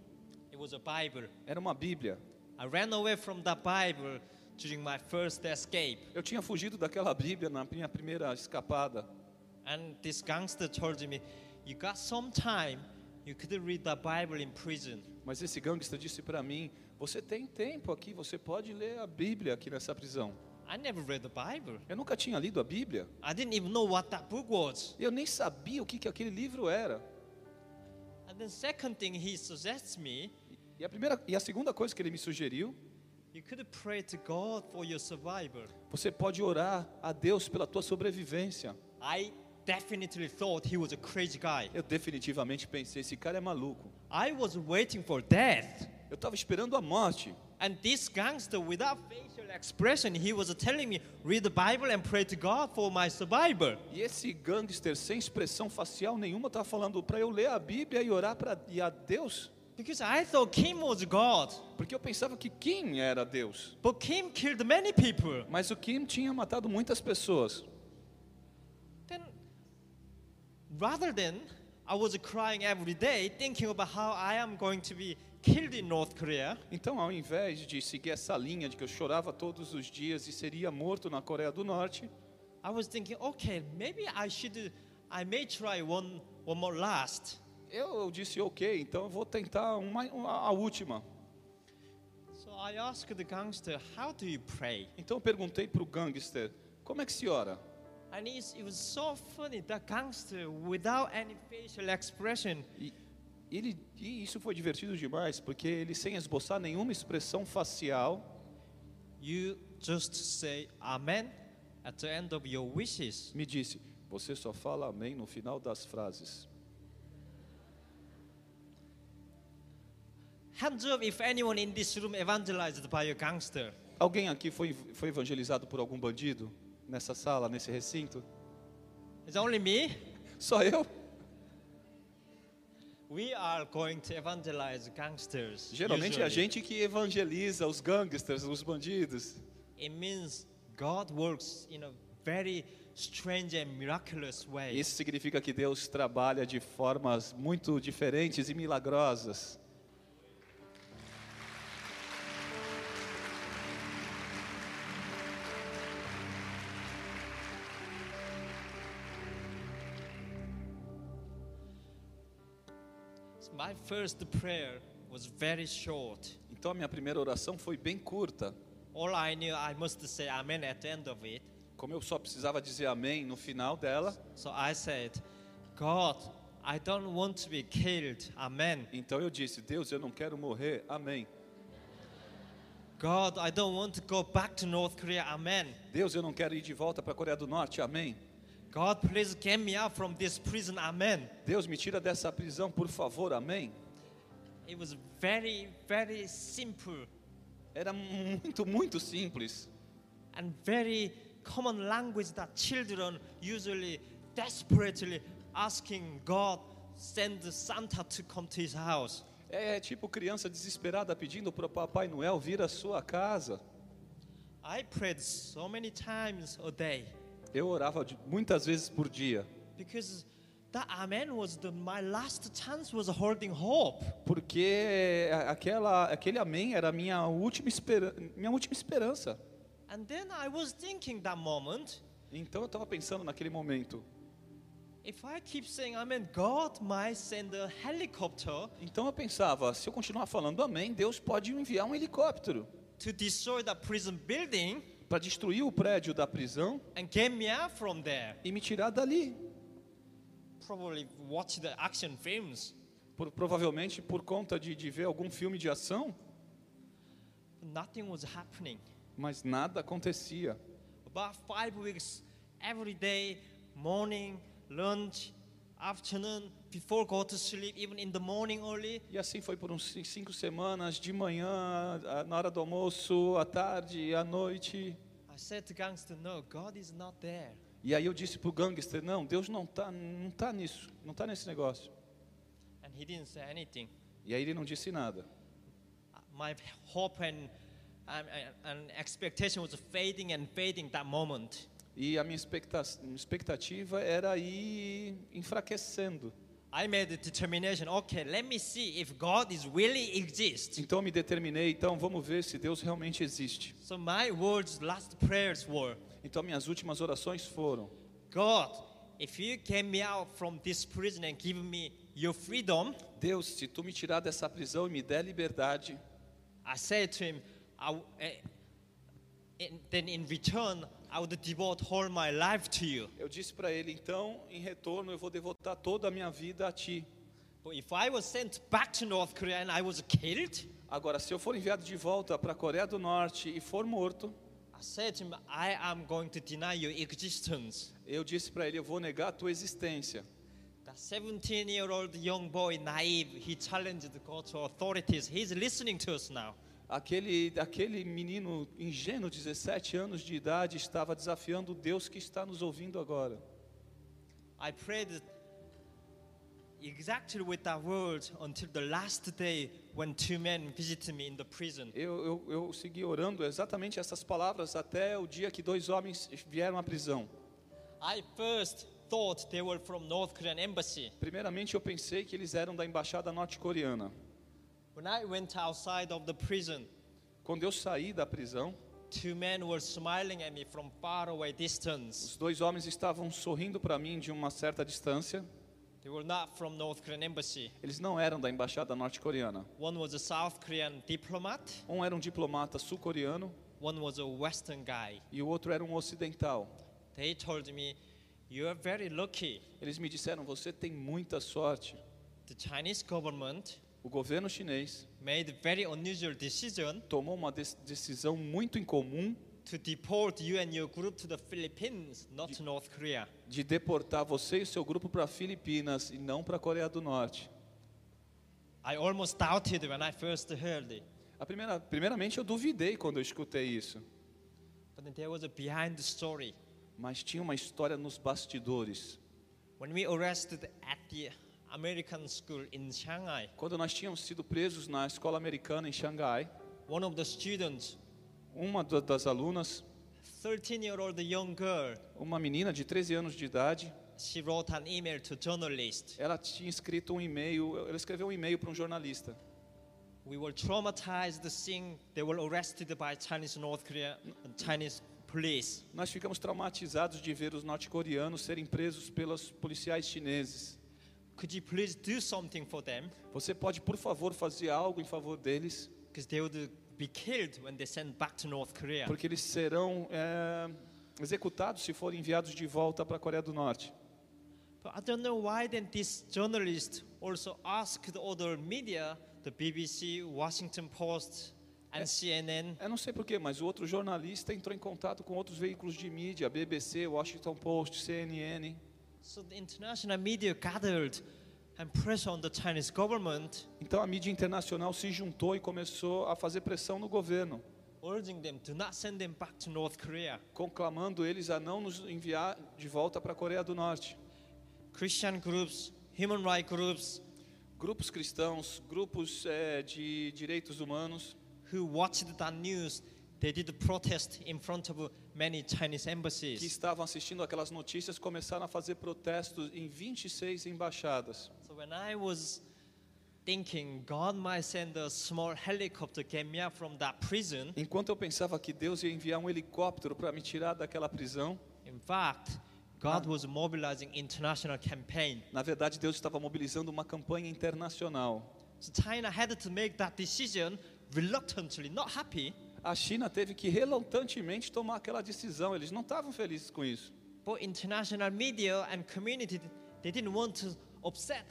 It was a Bible. Era uma Bíblia. I ran away from that Bible during my first escape. Eu tinha fugido daquela Bíblia na minha primeira escapada. And this gangster told me, You got some time, you could read the Bible in prison. Mas esse gangster disse para mim: Você tem tempo aqui, você pode ler a Bíblia aqui nessa prisão. I never read the Bible. Eu nunca tinha lido a Bíblia. I didn't even know what that book was. Eu nem sabia o que, que aquele livro era. And then second thing he suggests me, E a, primeira, e a segunda coisa que ele me sugeriu: you could pray to God for your survival. Você pode orar a Deus pela tua sobrevivência. I definitely thought he was a crazy guy. Eu definitivamente pensei: esse cara é maluco. I was waiting for death. Eu estava esperando a morte. And this gangster, without facial expression, he was telling me, read the Bible and pray to God for my survival. E esse gangster sem expressão facial nenhuma estava falando para eu ler a Bíblia e orar para e a Deus, Because I thought Kim was God. porque eu pensava que Kim era Deus. But Kim killed many people. Mas o Kim tinha matado muitas pessoas. Then, rather than I was crying every day, thinking about how I am going to be killed in North Korea, Então, ao invés de seguir essa linha de que eu chorava todos os dias e seria morto na Coreia do Norte, I was thinking, okay, maybe I should, I may try one, one more last. eu disse ok, então eu vou tentar uma, uma- a última. So I asked the gangster, how do you pray? Então eu perguntei para o gangster, como é que se ora? And it was so funny, that gangster, without any facial expression, E, ele, e isso foi divertido demais, porque ele sem esboçar nenhuma expressão facial, you just say Amen at the end of your wishes. me disse: Você só fala amém no final das frases. Hands up if anyone in this room evangelized by a gangster. Alguém aqui foi, foi evangelizado por algum bandido nessa sala, nesse recinto? It's only me. Só eu? We are going to evangelize gangsters. Geralmente é a usually. gente que evangeliza os gangsters, os bandidos. It means God works in a very strange and miraculous way. Isso significa que Deus trabalha de formas muito diferentes e milagrosas. My first prayer was very short. Então a minha primeira oração foi bem curta. All I knew, I must say Amen at the end of it. Como eu só precisava dizer amém no final dela, So I said, God, I don't want to be killed. Amen. então eu disse: Deus, eu não quero morrer. Amém. God, I don't want to go back to North Korea. Amen. Deus, eu não quero ir de volta para a Coreia do Norte. Amém. God, please get me out from this prison. Amen. Deus, me tira dessa prisão, por favor. Amém. It was very, very simple Era muito, muito simples. and very common language that children usually desperately asking God send Santa to come to his house. É tipo criança desesperada pedindo para o Papai Noel vir à sua casa. I prayed so many times a day Eu orava de- muitas vezes por dia, because that amen was the, my last chance was holding hope. porque aquela, aquele amém era minha última, espera, minha última esperança. And then I was thinking that moment, Então eu estava pensando naquele momento. if I keep saying amen, God might send a helicopter Então eu pensava, se eu continuar falando amém, Deus pode enviar um helicóptero to destroy the prison building para destruir o prédio da prisão and get me out from there. e me tirar dali. Probably watch the action films. Por- provavelmente por conta de, de ver algum filme de ação, nothing was happening. mas nada acontecia. About five weeks, every day, morning, lunch, afternoon, before go to sleep, even in the morning early, E assim foi por uns ci- cinco semanas, de manhã, na hora do almoço, à tarde, à noite. I said to gangster, no, God is not there. E aí eu disse pro gangster, não, Deus não tá, não tá nisso, não tá nesse negócio. And he didn't say anything. E aí ele não disse nada. Uh, My hope and, and, and expectation was fading and fading that moment. E a minha expecta- expectativa era ir enfraquecendo. I made the determination, okay, let me see if God is really exists. Então me determinei, então vamos ver se Deus realmente existe. So my words, last prayers were, Então minhas últimas orações foram: God, if you get me out from this prison and give me your freedom, Deus, se tu me tirar dessa prisão e me der liberdade, I said to him, I, w- eh, then in return, I would devote all my life to you. eu disse para ele, então, em retorno eu vou devotar toda a minha vida a ti. But if I was sent back to North Korea and I was killed, Agora, se eu for enviado de volta para a Coreia do Norte e for morto, I said to him, I am going to deny your existence. eu disse para ele, eu vou negar a tua existência. That 17 year old young boy, naive, he challenged the court authorities. He's listening to us now. Aquele, aquele menino ingênuo, 17 anos de idade, estava desafiando o Deus que está nos ouvindo agora. I prayed exactly with that word until the last day when two men visited me in the prison. Eu, eu, eu segui orando exatamente essas palavras até o dia que dois homens vieram à prisão. I first thought they were from North Korean embassy. Primeiramente, eu pensei que eles eram da embaixada norte-coreana. When I went outside of the prison, Quando eu saí da prisão, two men were smiling at me from far away distance. os dois homens estavam sorrindo para mim de uma certa distância. They were not from North Korean embassy. Eles não eram da embaixada norte-coreana. One was a South Korean diplomat, Um era um diplomata sul-coreano one was a Western guy. e o outro era um ocidental. They told me, You are very lucky. Eles me disseram: Você tem muita sorte. The Chinese government O governo chinês made very unusual decision tomou uma decisão muito incomum to deport you and your group to the Philippines, not to North Korea. de deportar você e seu grupo para Filipinas e não para a Coreia do Norte. I almost doubted when I first heard it. A primeira, primeiramente, eu duvidei quando eu escutei isso, But there was a behind the story. mas tinha uma história nos bastidores. When we arrested at the American school in Shanghai, Quando nós tínhamos sido presos na escola americana em Xangai, one of the students, uma da- das alunas, 13-year-old young girl, uma menina de 13 anos de idade, she wrote an email to journalist. ela tinha escrito um e-mail, ela escreveu um e-mail para um jornalista. We were traumatized seeing they were arrested by Chinese North Korea and Chinese police. Nós ficamos traumatizados de ver os norte-coreanos serem presos pelos policiais chineses. Could you please do something for them? Você pode, por favor, fazer algo em favor deles? Because they would be killed when they sent back to North Korea. Porque eles serão é, executados se forem enviados de volta para a Coreia do Norte. But I don't know why then this journalist also asked other media, the BBC, Washington Post, and CNN, Eu não sei porquê, mas o outro jornalista entrou em contato com outros veículos de mídia, BBC, Washington Post, CNN. So the international media gathered and pressed on the Chinese government, Então a mídia internacional se juntou e começou a fazer pressão no governo, urging them to not send them back to North Korea. conclamando eles a não nos enviar de volta para a Coreia do Norte. Christian groups, human rights groups Grupos cristãos, grupos eh, de direitos humanos who watched that news. They did protest in front of many Chinese que embassies. estavam assistindo aquelas notícias começaram a fazer protestos em 26 embaixadas. So when I was thinking God might send a small helicopter get me out from that prison, Enquanto eu pensava que Deus ia enviar um helicóptero para me tirar daquela prisão, in fact, God was mobilizing international campaign. na verdade Deus estava mobilizando uma campanha internacional. So China had to make that decision reluctantly, not happy, A China teve que relutantemente tomar aquela decisão, eles não estavam felizes com isso. but international media and community they didn't want to upset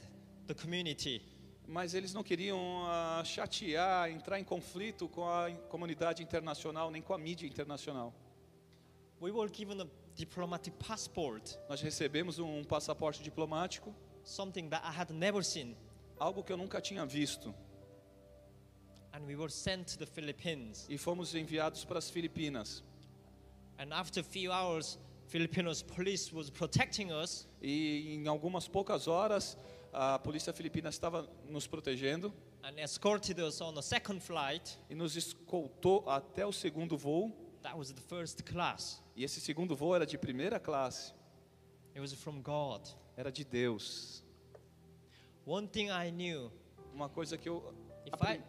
the community. Mas eles não queriam ah, chatear, entrar em conflito com a comunidade internacional, nem com a mídia internacional. We were given a diplomatic passport, Nós recebemos um passaporte diplomático, something that I had never seen, algo que eu nunca tinha visto, and we were sent to the Philippines. e fomos enviados para as Filipinas. And after a few hours, Filipinos police was protecting us. E em algumas poucas horas, a polícia filipina estava nos protegendo and escorted us on a second flight. e nos escoltou até o segundo voo. That was the first class. E esse segundo voo era de primeira classe, It was from God. era de Deus. One thing I knew Uma coisa que eu aprendi-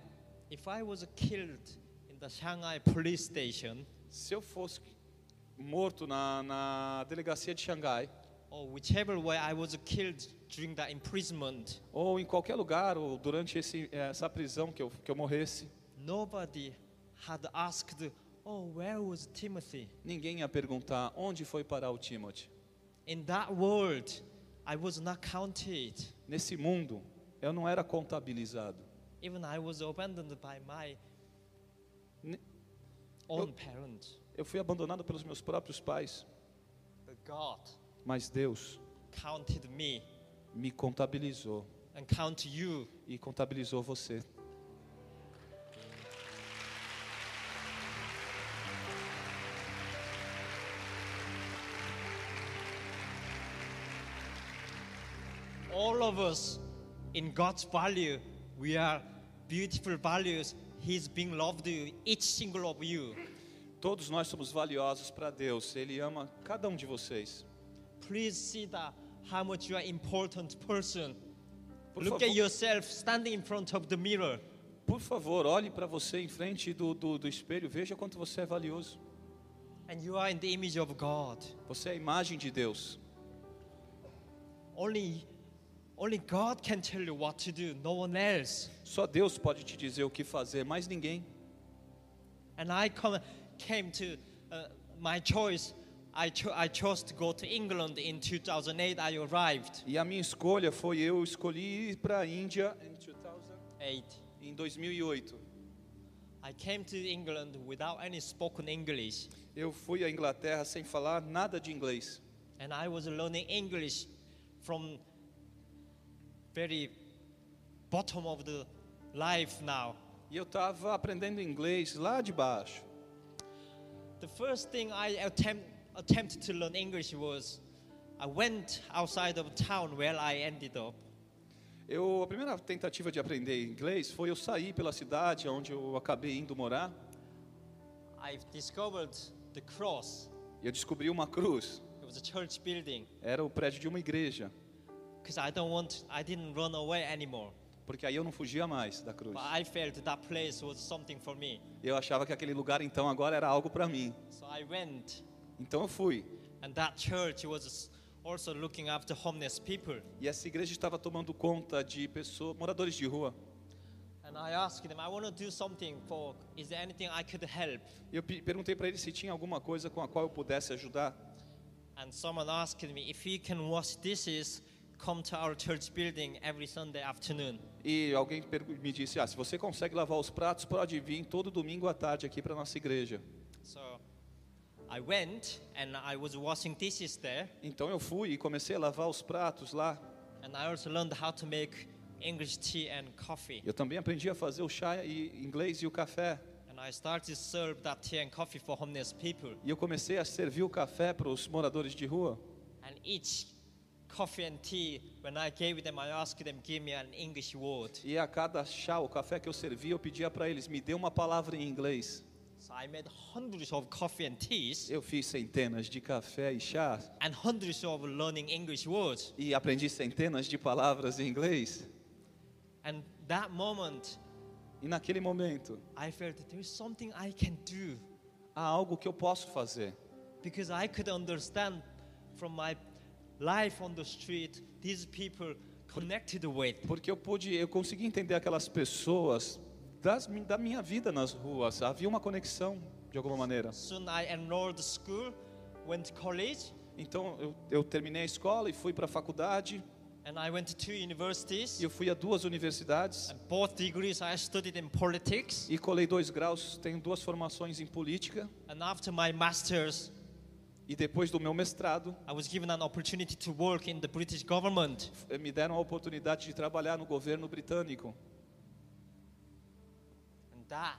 if I was killed in the Shanghai police station se eu fosse morto na, na delegacia de Xangai or whichever way I was killed during that imprisonment, ou em qualquer lugar ou durante esse, essa prisão que eu, que eu morresse, nobody had asked, Oh, where was Timothy? ninguém ia perguntar onde foi parar o Timothy. In that world, I was not counted. Nesse mundo, eu não era contabilizado. Even I was abandoned by my own parents. Eu fui abandonado pelos meus próprios pais, But God mas Deus counted me me contabilizou and count you. e contabilizou você. All of us, in God's value, we are beautiful values. He's being loved, each single of you. Todos nós somos valiosos para Deus. Ele ama cada um de vocês. Please see that how much you are important person. Por Look favor. at yourself standing in front of the mirror. Por favor, olhe para você em frente do, do, do espelho, veja quanto você é valioso. And you are in the image of God. Você é a imagem de Deus. Only, only God can tell you what to do, no one else. Só Deus pode te dizer o que fazer, mais ninguém. And I come, came to uh, my choice. I, cho- I chose to go to England in 2008. I arrived. E a minha escolha foi eu escolhi ir para a Índia em 2000 Eight. em 2008. I came to England without any spoken English. Eu fui à Inglaterra sem falar nada de inglês. And I was learning English from very bottom of the life now. E eu estava aprendendo inglês lá de baixo. The first thing I attempt, attempted to learn English was I went outside of town where I ended up. Eu, a primeira tentativa de aprender inglês foi eu sair pela cidade onde eu acabei indo morar. I discovered the cross. Eu descobri uma cruz. It was a church building Era o prédio de uma igreja. Because I don't want I didn't run away anymore. Porque aí eu não fugia mais da cruz. But I felt that place was something for me. Eu achava que aquele lugar então agora era algo para mim. So I went Então eu fui. and that church was also looking after homeless people. E essa igreja estava tomando conta de pessoas, moradores de rua. And I asked them, I want to do something for, is there anything I could help? Eu pe- perguntei para eles se tinha alguma coisa com a qual eu pudesse ajudar. And someone asked me, if you can wash dishes, come to our church building every Sunday afternoon. E alguém me disse: "Ah, se você consegue lavar os pratos, pode vir todo domingo à tarde aqui para nossa igreja". So I went and I was washing dishes there. Então eu fui e comecei a lavar os pratos lá. And I also learned how to make English tea and coffee. Eu também aprendi a fazer o chá e inglês e o café. And I started to serve that tea and coffee for homeless people. E eu comecei a servir o café para os moradores de rua. And each coffee and tea, when I gave them, I asked them give me an English word. E a cada chá, o café que eu servia, eu pedia para eles, me dê uma palavra em inglês. So I made hundreds of coffee and teas Eu fiz centenas de café e chás and hundreds of learning English words. e aprendi centenas de palavras em inglês. And that moment, E naquele momento, I felt that there is something I can do há algo que eu posso fazer. because I could understand from my life on the street these people connected with. Porque eu pude, eu consegui entender aquelas pessoas das, da minha vida nas ruas. Havia uma conexão de alguma maneira. Soon I enrolled school, went to college, Então eu, eu terminei a escola e fui para a faculdade. and I went to two universities. Eu fui a duas universidades And both degrees I studied in politics. e colei dois graus. Tenho duas formações em política. And after my master's, E depois do meu mestrado, I was given an opportunity to work in the British government. eh, me deram a oportunidade de trabalhar no governo britânico. And that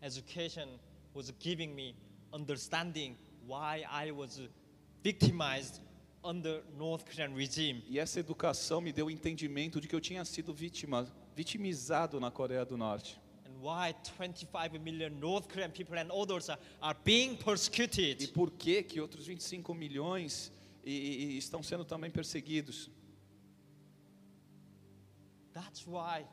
education was giving me understanding why I was victimized under North Korean regime. E essa educação me deu o entendimento de que eu tinha sido vítima, vitimizado na Coreia do Norte. Why 25 million North Korean people and others are, are being E persecuted. por que que outros 25 milhões e, e- e estão sendo também perseguidos? That's why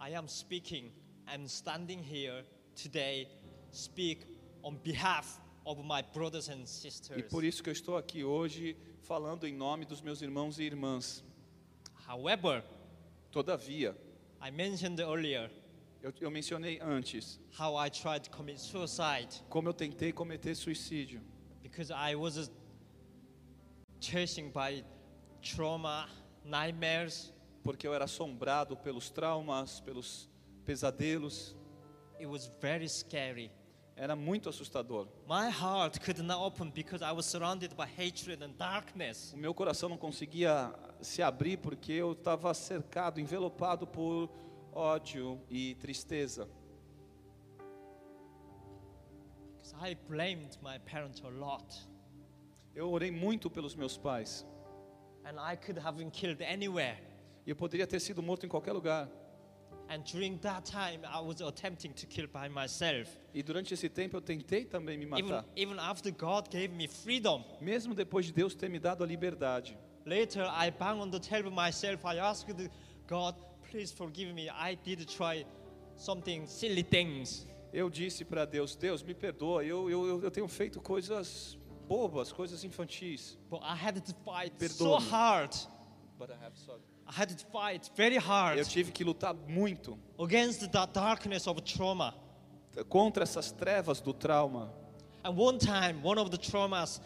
I am speaking and standing here today, speak on behalf of my brothers and E sisters. por isso que eu estou aqui hoje falando em nome dos meus irmãos e irmãs. However, Todavia, I mentioned earlier eu, eu mencionei antes how I tried to commit suicide como eu tentei cometer suicídio, because I was chasing by trauma, nightmares. porque eu era assombrado pelos traumas, pelos pesadelos. It was very scary. Era muito assustador. My heart could not open because I was surrounded by hatred and darkness. O meu coração não conseguia se abrir porque eu estava cercado, envelopado por ódio e tristeza. I blamed my parents a lot. Eu orei muito pelos meus pais. And I could have been killed anywhere. Eu poderia ter sido morto em qualquer lugar. And during that time, I was attempting to kill by myself. E durante esse tempo eu tentei também me Even, matar. even after God gave me freedom. Mesmo depois de Deus ter me dado a liberdade. Later, I banged on the table myself. I asked God, please forgive me. I did try something silly things. Eu disse para Deus, Deus me perdoa, eu, eu, eu- tenho feito coisas bobas, coisas infantis. But I had to fight so hard. But I have sorry. I had to fight very hard Eu tive que lutar muito against the darkness of trauma. contra essas trevas do trauma. And one time, one of the traumas,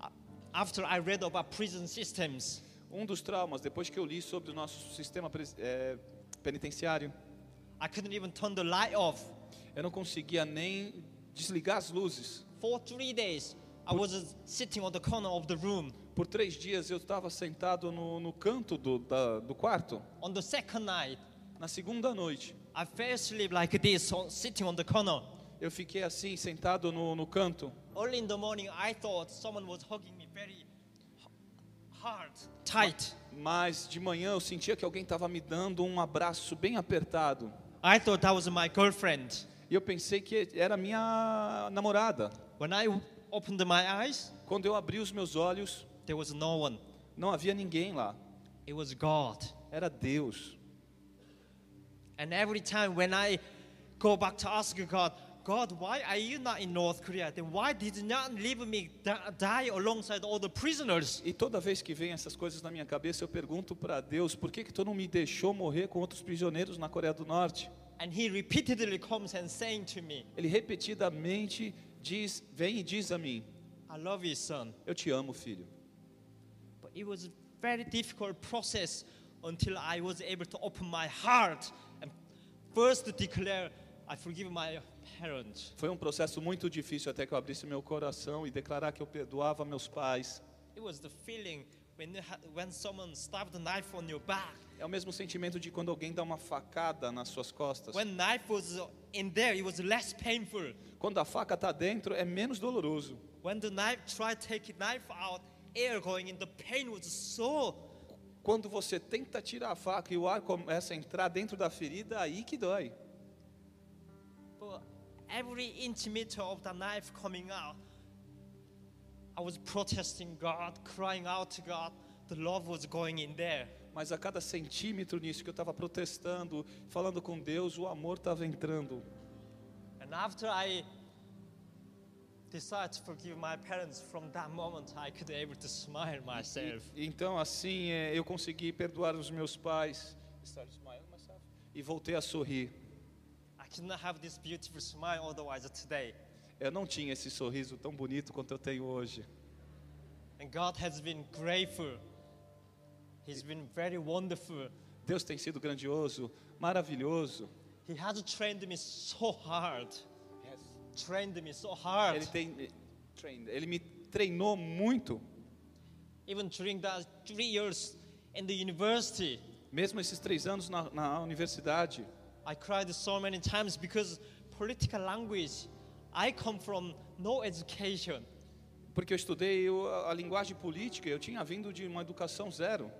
uh, after I read about prison systems, Um dos traumas, depois que eu li sobre o nosso sistema eh, penitenciário, I couldn't even turn the light off. eu não conseguia nem desligar as luzes. For three days, I was sitting on the corner of the room. Por três dias eu estava sentado no, no canto do, da- do quarto. On the second night, Na segunda noite, I fell asleep like this, sitting on the corner. eu fiquei assim, sentado no, no canto. Early in the morning, I thought someone was hugging me very tight. Mas de manhã eu sentia que alguém estava me dando um abraço bem apertado. I thought that was my girlfriend. E eu pensei que era minha namorada. When I opened my eyes, Quando eu abri os meus olhos, there was no one. não havia ninguém lá. It was God. Era Deus. And every time when I go back to ask God, God, why are you not in North Korea? Then why did you not leave me di- die alongside all the prisoners? E toda vez que vem essas coisas na minha cabeça, eu pergunto para Deus, por que que tu não me deixou morrer com outros prisioneiros na Coreia do Norte? And He repeatedly comes and saying to me, Ele repetidamente diz, vem e diz a mim, I love you, son. eu te amo, filho. But it was a very difficult process until I was able to open my heart and first declare, I forgive my. Foi um processo muito difícil até que eu abrisse meu coração e declarar que eu perdoava meus pais. É o mesmo sentimento de quando alguém dá uma facada nas suas costas. Painful. Quando a faca está dentro, é menos doloroso. Quando você tenta tirar a faca e o ar começa a entrar dentro da ferida, aí que dói. Every intimeter of the knife coming out, I was protesting God, crying out to God. The love was going in there. Mas a cada centímetro nisso que eu estava protestando, falando com Deus, o amor estava entrando. And after I decided to forgive my parents, from that moment I could able to smile myself. E- Então, assim, é, eu consegui perdoar os meus pais. Start smiling myself. E voltei a sorrir. Not have this beautiful smile otherwise today. Eu não tinha esse sorriso tão bonito quanto eu tenho hoje. And God has been grateful. He's been very wonderful. Deus tem sido grandioso, maravilhoso. He has trained me so hard. Trained me so hard. Ele tem eh, trained, ele me treinou muito. Even during three years in the university, Mesmo esses três anos na, na universidade, I cried so many times because political language. I come from no education. porque eu estudei a linguagem política, eu tinha vindo de uma educação zero.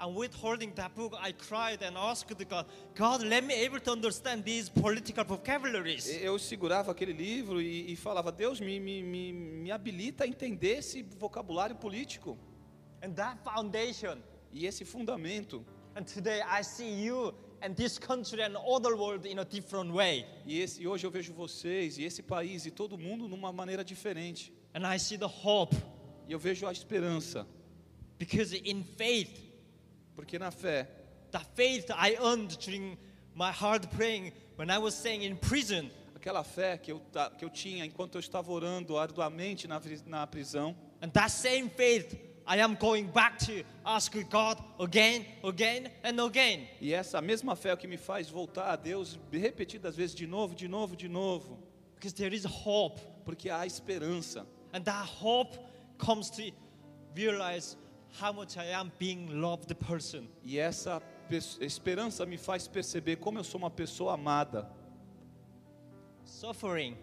And with holding that book, I cried and asked God, God, let me able to understand these political vocabularies. Eu segurava aquele livro e, e falava, Deus me, me, me, me habilita a entender esse vocabulário político And that foundation. e esse fundamento. And today I see you and this country and other world in a different way. E, esse, e hoje eu vejo vocês e esse país e todo mundo numa maneira diferente. And I see the hope E eu vejo a esperança, because in faith, porque na fé, the faith I earned during my hard praying when I was staying in prison, aquela fé que eu, que eu tinha enquanto eu estava orando arduamente na, na prisão, and that same faith I am going back to ask God again, again, and again. e essa mesma fé é o que me faz voltar a Deus repetidas vezes de novo, de novo, de novo, Because there is hope. porque há esperança. And that hope comes to realize how much I am being loved person. E essa pe- esperança me faz perceber como eu sou uma pessoa amada. Suffering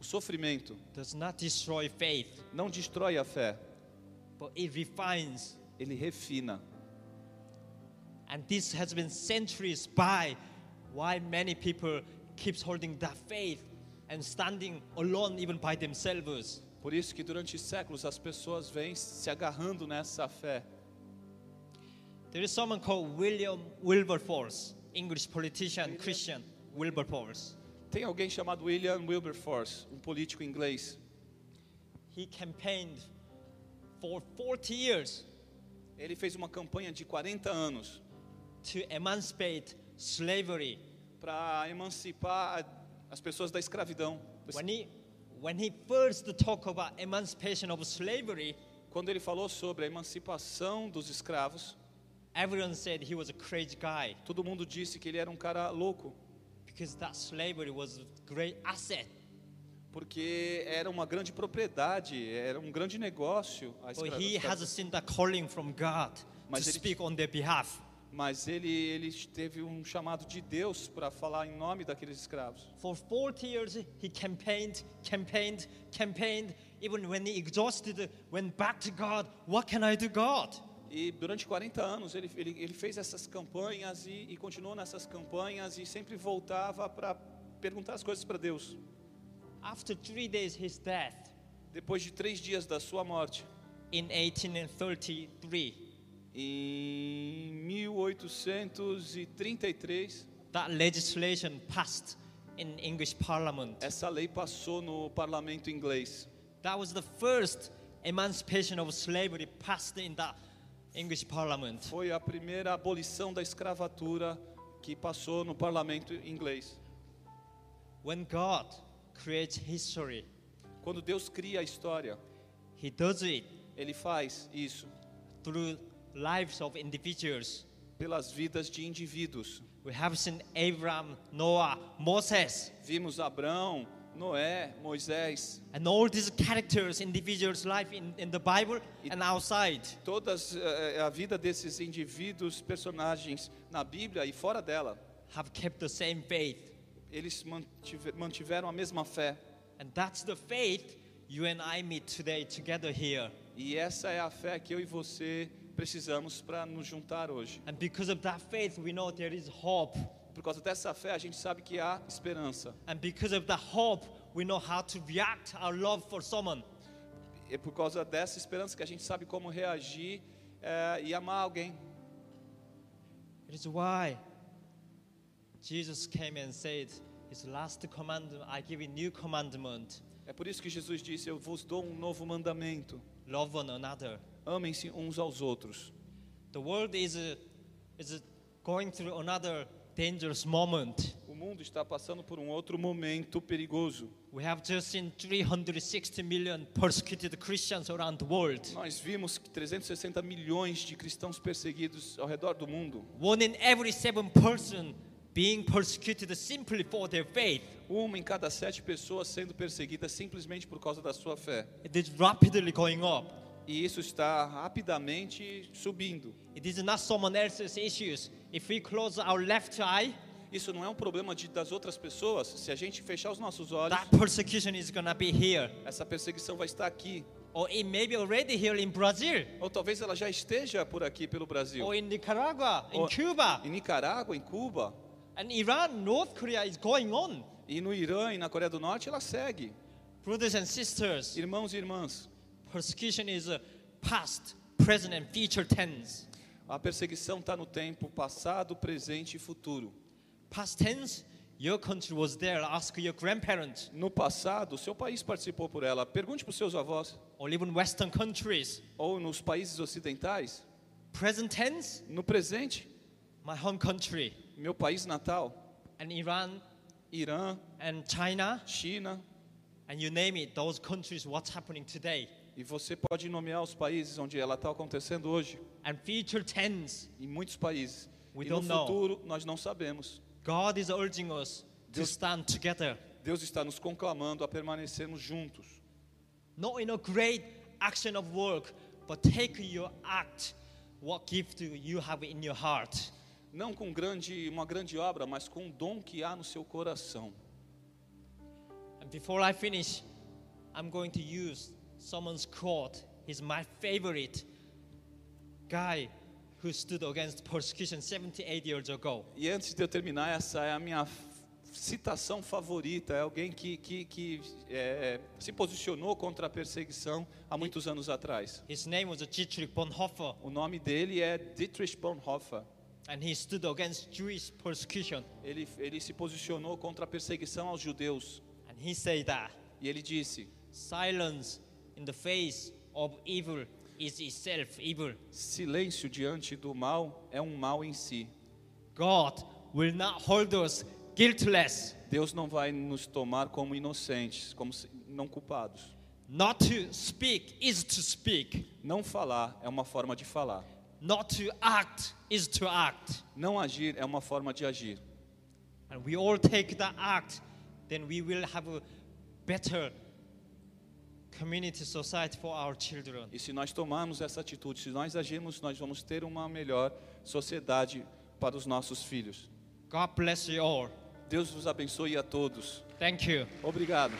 O sofrimento does not destroy faith, não destrói a fé, but it refines. ele refina. And this has been centuries by why many people keeps holding that faith and standing alone even by themselves. Por isso que durante séculos as pessoas vêm se agarrando nessa fé. There is someone called William Wilberforce, English politician, Christian Wilberforce. Tem alguém chamado William Wilberforce, um político inglês. He campaigned for 40 years Ele fez uma campanha de 40 anos to emancipate slavery. para emancipar as pessoas da escravidão. When he, when he first talked about emancipation of slavery, Quando ele falou sobre a emancipação dos escravos, everyone said he was a crazy guy todo mundo disse que ele era um cara louco, because that slavery was a great asset. Porque era uma grande propriedade, era um grande negócio. A But escra- he has seen the calling from God Mas to ele- speak on their behalf. Mas ele, ele teve um chamado de Deus para falar em nome daqueles escravos. For 40 years, he campaigned, campaigned, campaigned. Even when he exhausted, went back to God. What can I do, God? E durante 40 anos ele, ele, ele fez essas campanhas e, e continuou nessas campanhas e sempre voltava para perguntar as coisas para Deus. After three days, his death Depois de três dias da sua morte, in 1833, em 1833, that legislation passed in English Parliament. essa lei passou no parlamento inglês. That was the first emancipation of slavery passed in the English Parliament. Foi a primeira abolição da escravatura que passou no parlamento inglês. When God creates history, Quando Deus cria a história, He does it ele faz isso through lives of individuals. pelas vidas de indivíduos. We have seen Abraham, Noah, Moses, Vimos Abraão, Noé, Moisés, and all these characters, individuals' life in, in the Bible and outside. todas eh, a vida desses indivíduos, personagens na Bíblia e fora dela, have kept the same faith. Eles mantive- mantiveram a mesma fé. And that's the faith you and I meet today together here. E essa é a fé que eu e você precisamos para nos juntar hoje. And because of that faith, we know there is hope. Por causa dessa fé, a gente sabe que há esperança. And because of that hope, we know how to react our love for someone. É por causa dessa esperança que a gente sabe como reagir eh, e amar alguém. It is why Jesus came and said, His last commandment, I give a new commandment. É por isso que Jesus disse: Eu vos dou um novo mandamento. Love one another. Amem-se uns aos outros. The world is, uh, is uh, going through another dangerous moment. O mundo está passando por um outro momento perigoso. We have just seen 360 million persecuted Christians around the world. Nós vimos que 360 milhões de cristãos perseguidos ao redor do mundo. One in every seven person being persecuted simply for their faith. Uma em cada sete pessoas sendo perseguida simplesmente por causa da sua fé. It is rapidly going up. E isso está rapidamente subindo. It is not someone else's issues. If we close our left eye, Isso não é um problema de, das outras pessoas. Se a gente fechar os nossos olhos, that persecution is gonna be here. essa perseguição vai estar aqui. Or it may be already here in Brazil, Ou talvez ela já esteja por aqui pelo Brasil. or in Nicaragua, in Or- Cuba, Em Nicarágua, em Cuba, and Iran, North Korea is going on. e no Irã e na Coreia do Norte, ela segue. Brothers and sisters, Irmãos e irmãs, persecution is past, present, and future tense. a perseguição está no tempo passado, presente e futuro. Past tense, your country was there. Ask your grandparents, No passado, seu país participou por ela. Pergunte para os seus avós. or even Western countries. Ou nos países ocidentais. Present tense, No presente, my home country, meu país natal, and Iran, Irã, and China, China. and you name it, those countries, what's happening today. E você pode nomear os países onde ela está acontecendo hoje. And future tense, Em muitos países. We e no don't know. futuro, nós não sabemos. God is urging us to Deus- stand together, Deus está nos conclamando a permanecermos juntos. not in a great action of work, but take your act, what gift you have in your heart. Não com grande, uma grande obra, mas com um dom que há no seu coração. And before I finish, I'm going to use someone's quote. He's my favorite guy who stood against persecution 78 years ago. E antes de eu terminar, essa é a minha citação favorita. É alguém que, que, que é, se posicionou contra a perseguição há muitos anos atrás. His name was Dietrich Bonhoeffer, O nome dele é Dietrich Bonhoeffer. And he stood against Jewish persecution. Ele, ele se posicionou contra a perseguição aos judeus. And he said that E ele disse: silence in the face of evil is itself evil. silêncio diante do mal é um mal em si. God will not hold us guiltless, Deus não vai nos tomar como inocentes, como não culpados. not to speak is to speak, Não falar é uma forma de falar. Not to act is to act. Não agir é uma forma de agir. and we all take that act, then we will have a better community society for our children. E se nós tomarmos essa atitude, se nós agirmos, nós vamos ter uma melhor sociedade para os nossos filhos. God bless you all. Deus vos abençoe a todos. Thank you. Obrigado.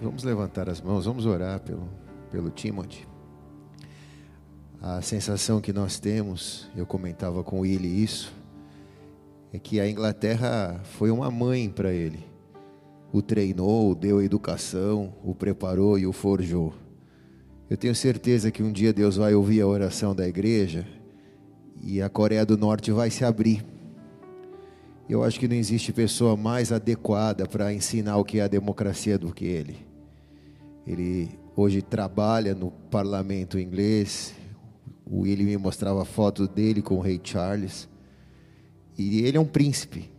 Vamos, levantar as mãos, vamos orar pelo, pelo Timothy. A sensação que nós temos, eu comentava com ele isso, é que a Inglaterra foi uma mãe para ele. O treinou, deu educação, o preparou e o forjou. Eu tenho certeza que um dia Deus vai ouvir a oração da igreja e a Coreia do Norte vai se abrir. Eu acho que não existe pessoa mais adequada para ensinar o que é a democracia do que ele. Ele hoje trabalha no parlamento inglês. O William me mostrava foto dele com o rei Charles. E ele é um príncipe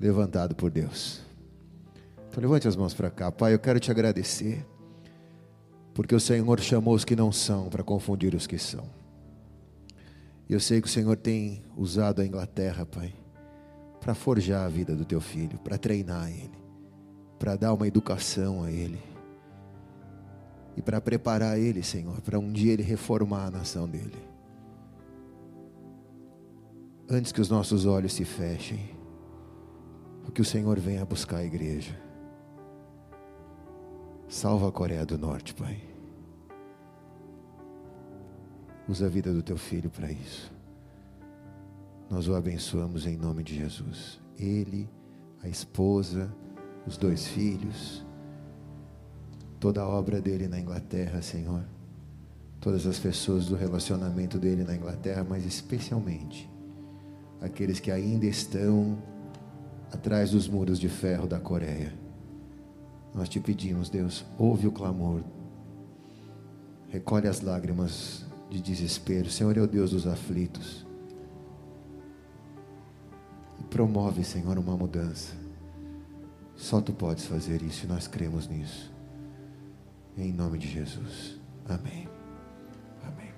levantado por Deus. Então levante as mãos para cá. Pai, eu quero te agradecer Porque o Senhor chamou os que não são para confundir os que são. E eu sei que o Senhor tem usado a Inglaterra, Pai, para forjar a vida do teu filho, para treinar ele, para dar uma educação a ele e para preparar ele, Senhor, para um dia ele reformar a nação dele. Antes que os nossos olhos se fechem, que o Senhor venha buscar a igreja. Salva a Coreia do Norte, Pai. Usa a vida do teu filho para isso. Nós o abençoamos em nome de Jesus. Ele, a esposa, os dois filhos, toda a obra dele na Inglaterra, Senhor. Todas as pessoas do relacionamento dele na Inglaterra, mas especialmente aqueles que ainda estão atrás dos muros de ferro da Coreia. Nós te pedimos, Deus, ouve o clamor, recolhe as lágrimas de desespero. Senhor é o Deus dos aflitos. E promove, Senhor, uma mudança. Só tu podes fazer isso e nós cremos nisso. Em nome de Jesus. Amém. Amém.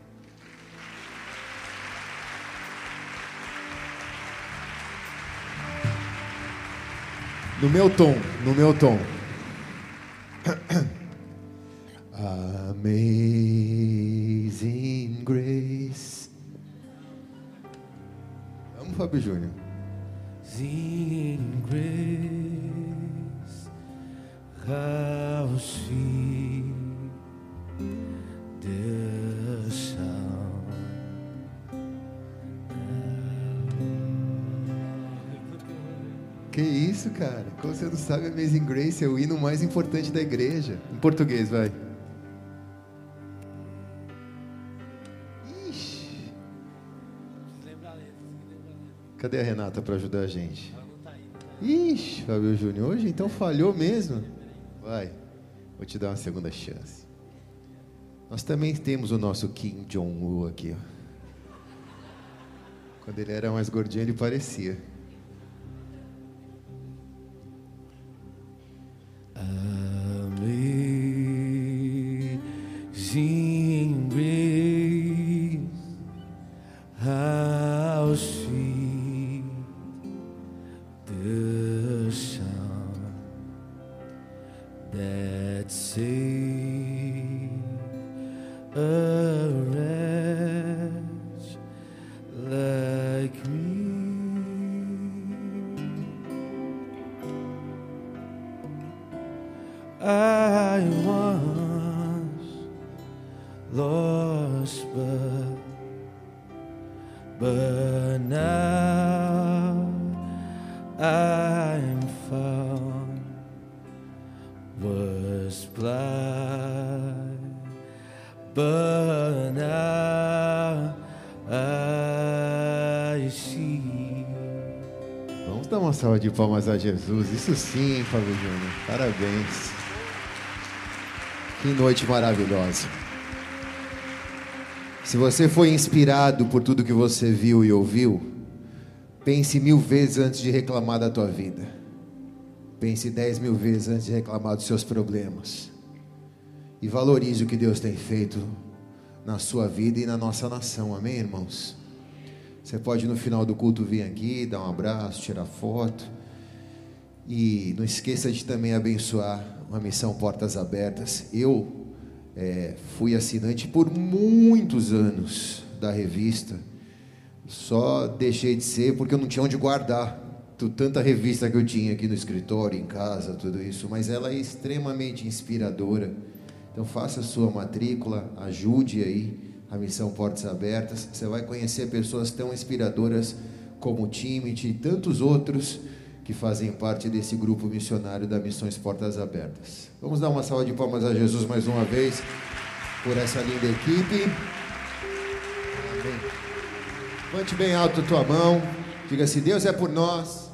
No meu tom, no meu tom. [CLEARS THROAT] Amazing Grace. Vamos, Fábio Júnior. Amazing grace, how sweet Que isso, cara? Como você não sabe, Amazing Grace é o hino mais importante da igreja. Em português, vai. Ixi. Cadê a Renata para ajudar a gente? Ixi, Fábio Júnior, hoje então falhou mesmo? Vai, vou te dar uma segunda chance. Nós também temos o nosso Kim Jong-un aqui, ó. Quando ele era mais gordinho, ele parecia. Amazing salva de palmas a Jesus. Isso sim, Fábio Júnior. Parabéns. Que noite maravilhosa. Se você foi inspirado por tudo que você viu e ouviu, pense mil vezes antes de reclamar da tua vida. Pense dez mil vezes antes de reclamar dos seus problemas. E valorize o que Deus tem feito na sua vida e na nossa nação. Amém, irmãos? Você pode no final do culto vir aqui, dar um abraço, tirar foto. E não esqueça de também abençoar uma missão Portas Abertas. Eu é, fui assinante por muitos anos da revista. Só deixei de ser porque eu não tinha onde guardar tanta revista que eu tinha aqui no escritório, em casa, tudo isso. Mas ela é extremamente inspiradora. Então faça a sua matrícula, ajude aí a missão Portas Abertas. Você vai conhecer pessoas tão inspiradoras como o Timothy e tantos outros que fazem parte desse grupo missionário da Missões Portas Abertas. Vamos dar uma salva de palmas a Jesus mais uma vez por essa linda equipe. Amém. Levante bem alto a tua mão. Diga: se Deus é por nós,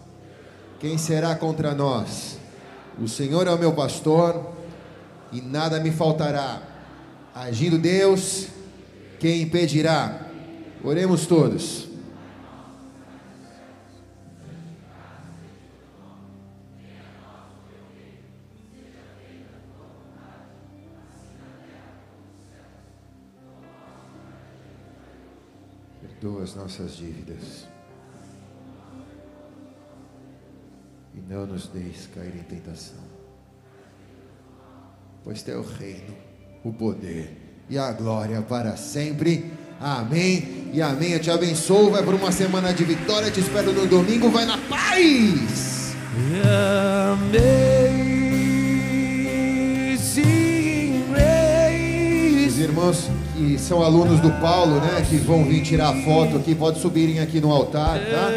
quem será contra nós? O Senhor é o meu pastor e nada me faltará. Agindo Deus, quem impedirá? Oremos todos. Perdoa as nossas dívidas. E não nos deixe cair em tentação. Pois teu reino, o poder e a glória para sempre. Amém e amém. Eu te abençoo. Vai por uma semana de vitória. Te espero no domingo. Vai na paz. Amazing grace. Os irmãos que são alunos do Paulo, né, que vão vir tirar foto aqui, pode subirem aqui no altar, tá?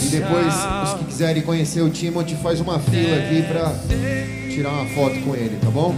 E depois, os que quiserem conhecer o Timothy, faz uma fila aqui para tirar uma foto com ele, tá bom?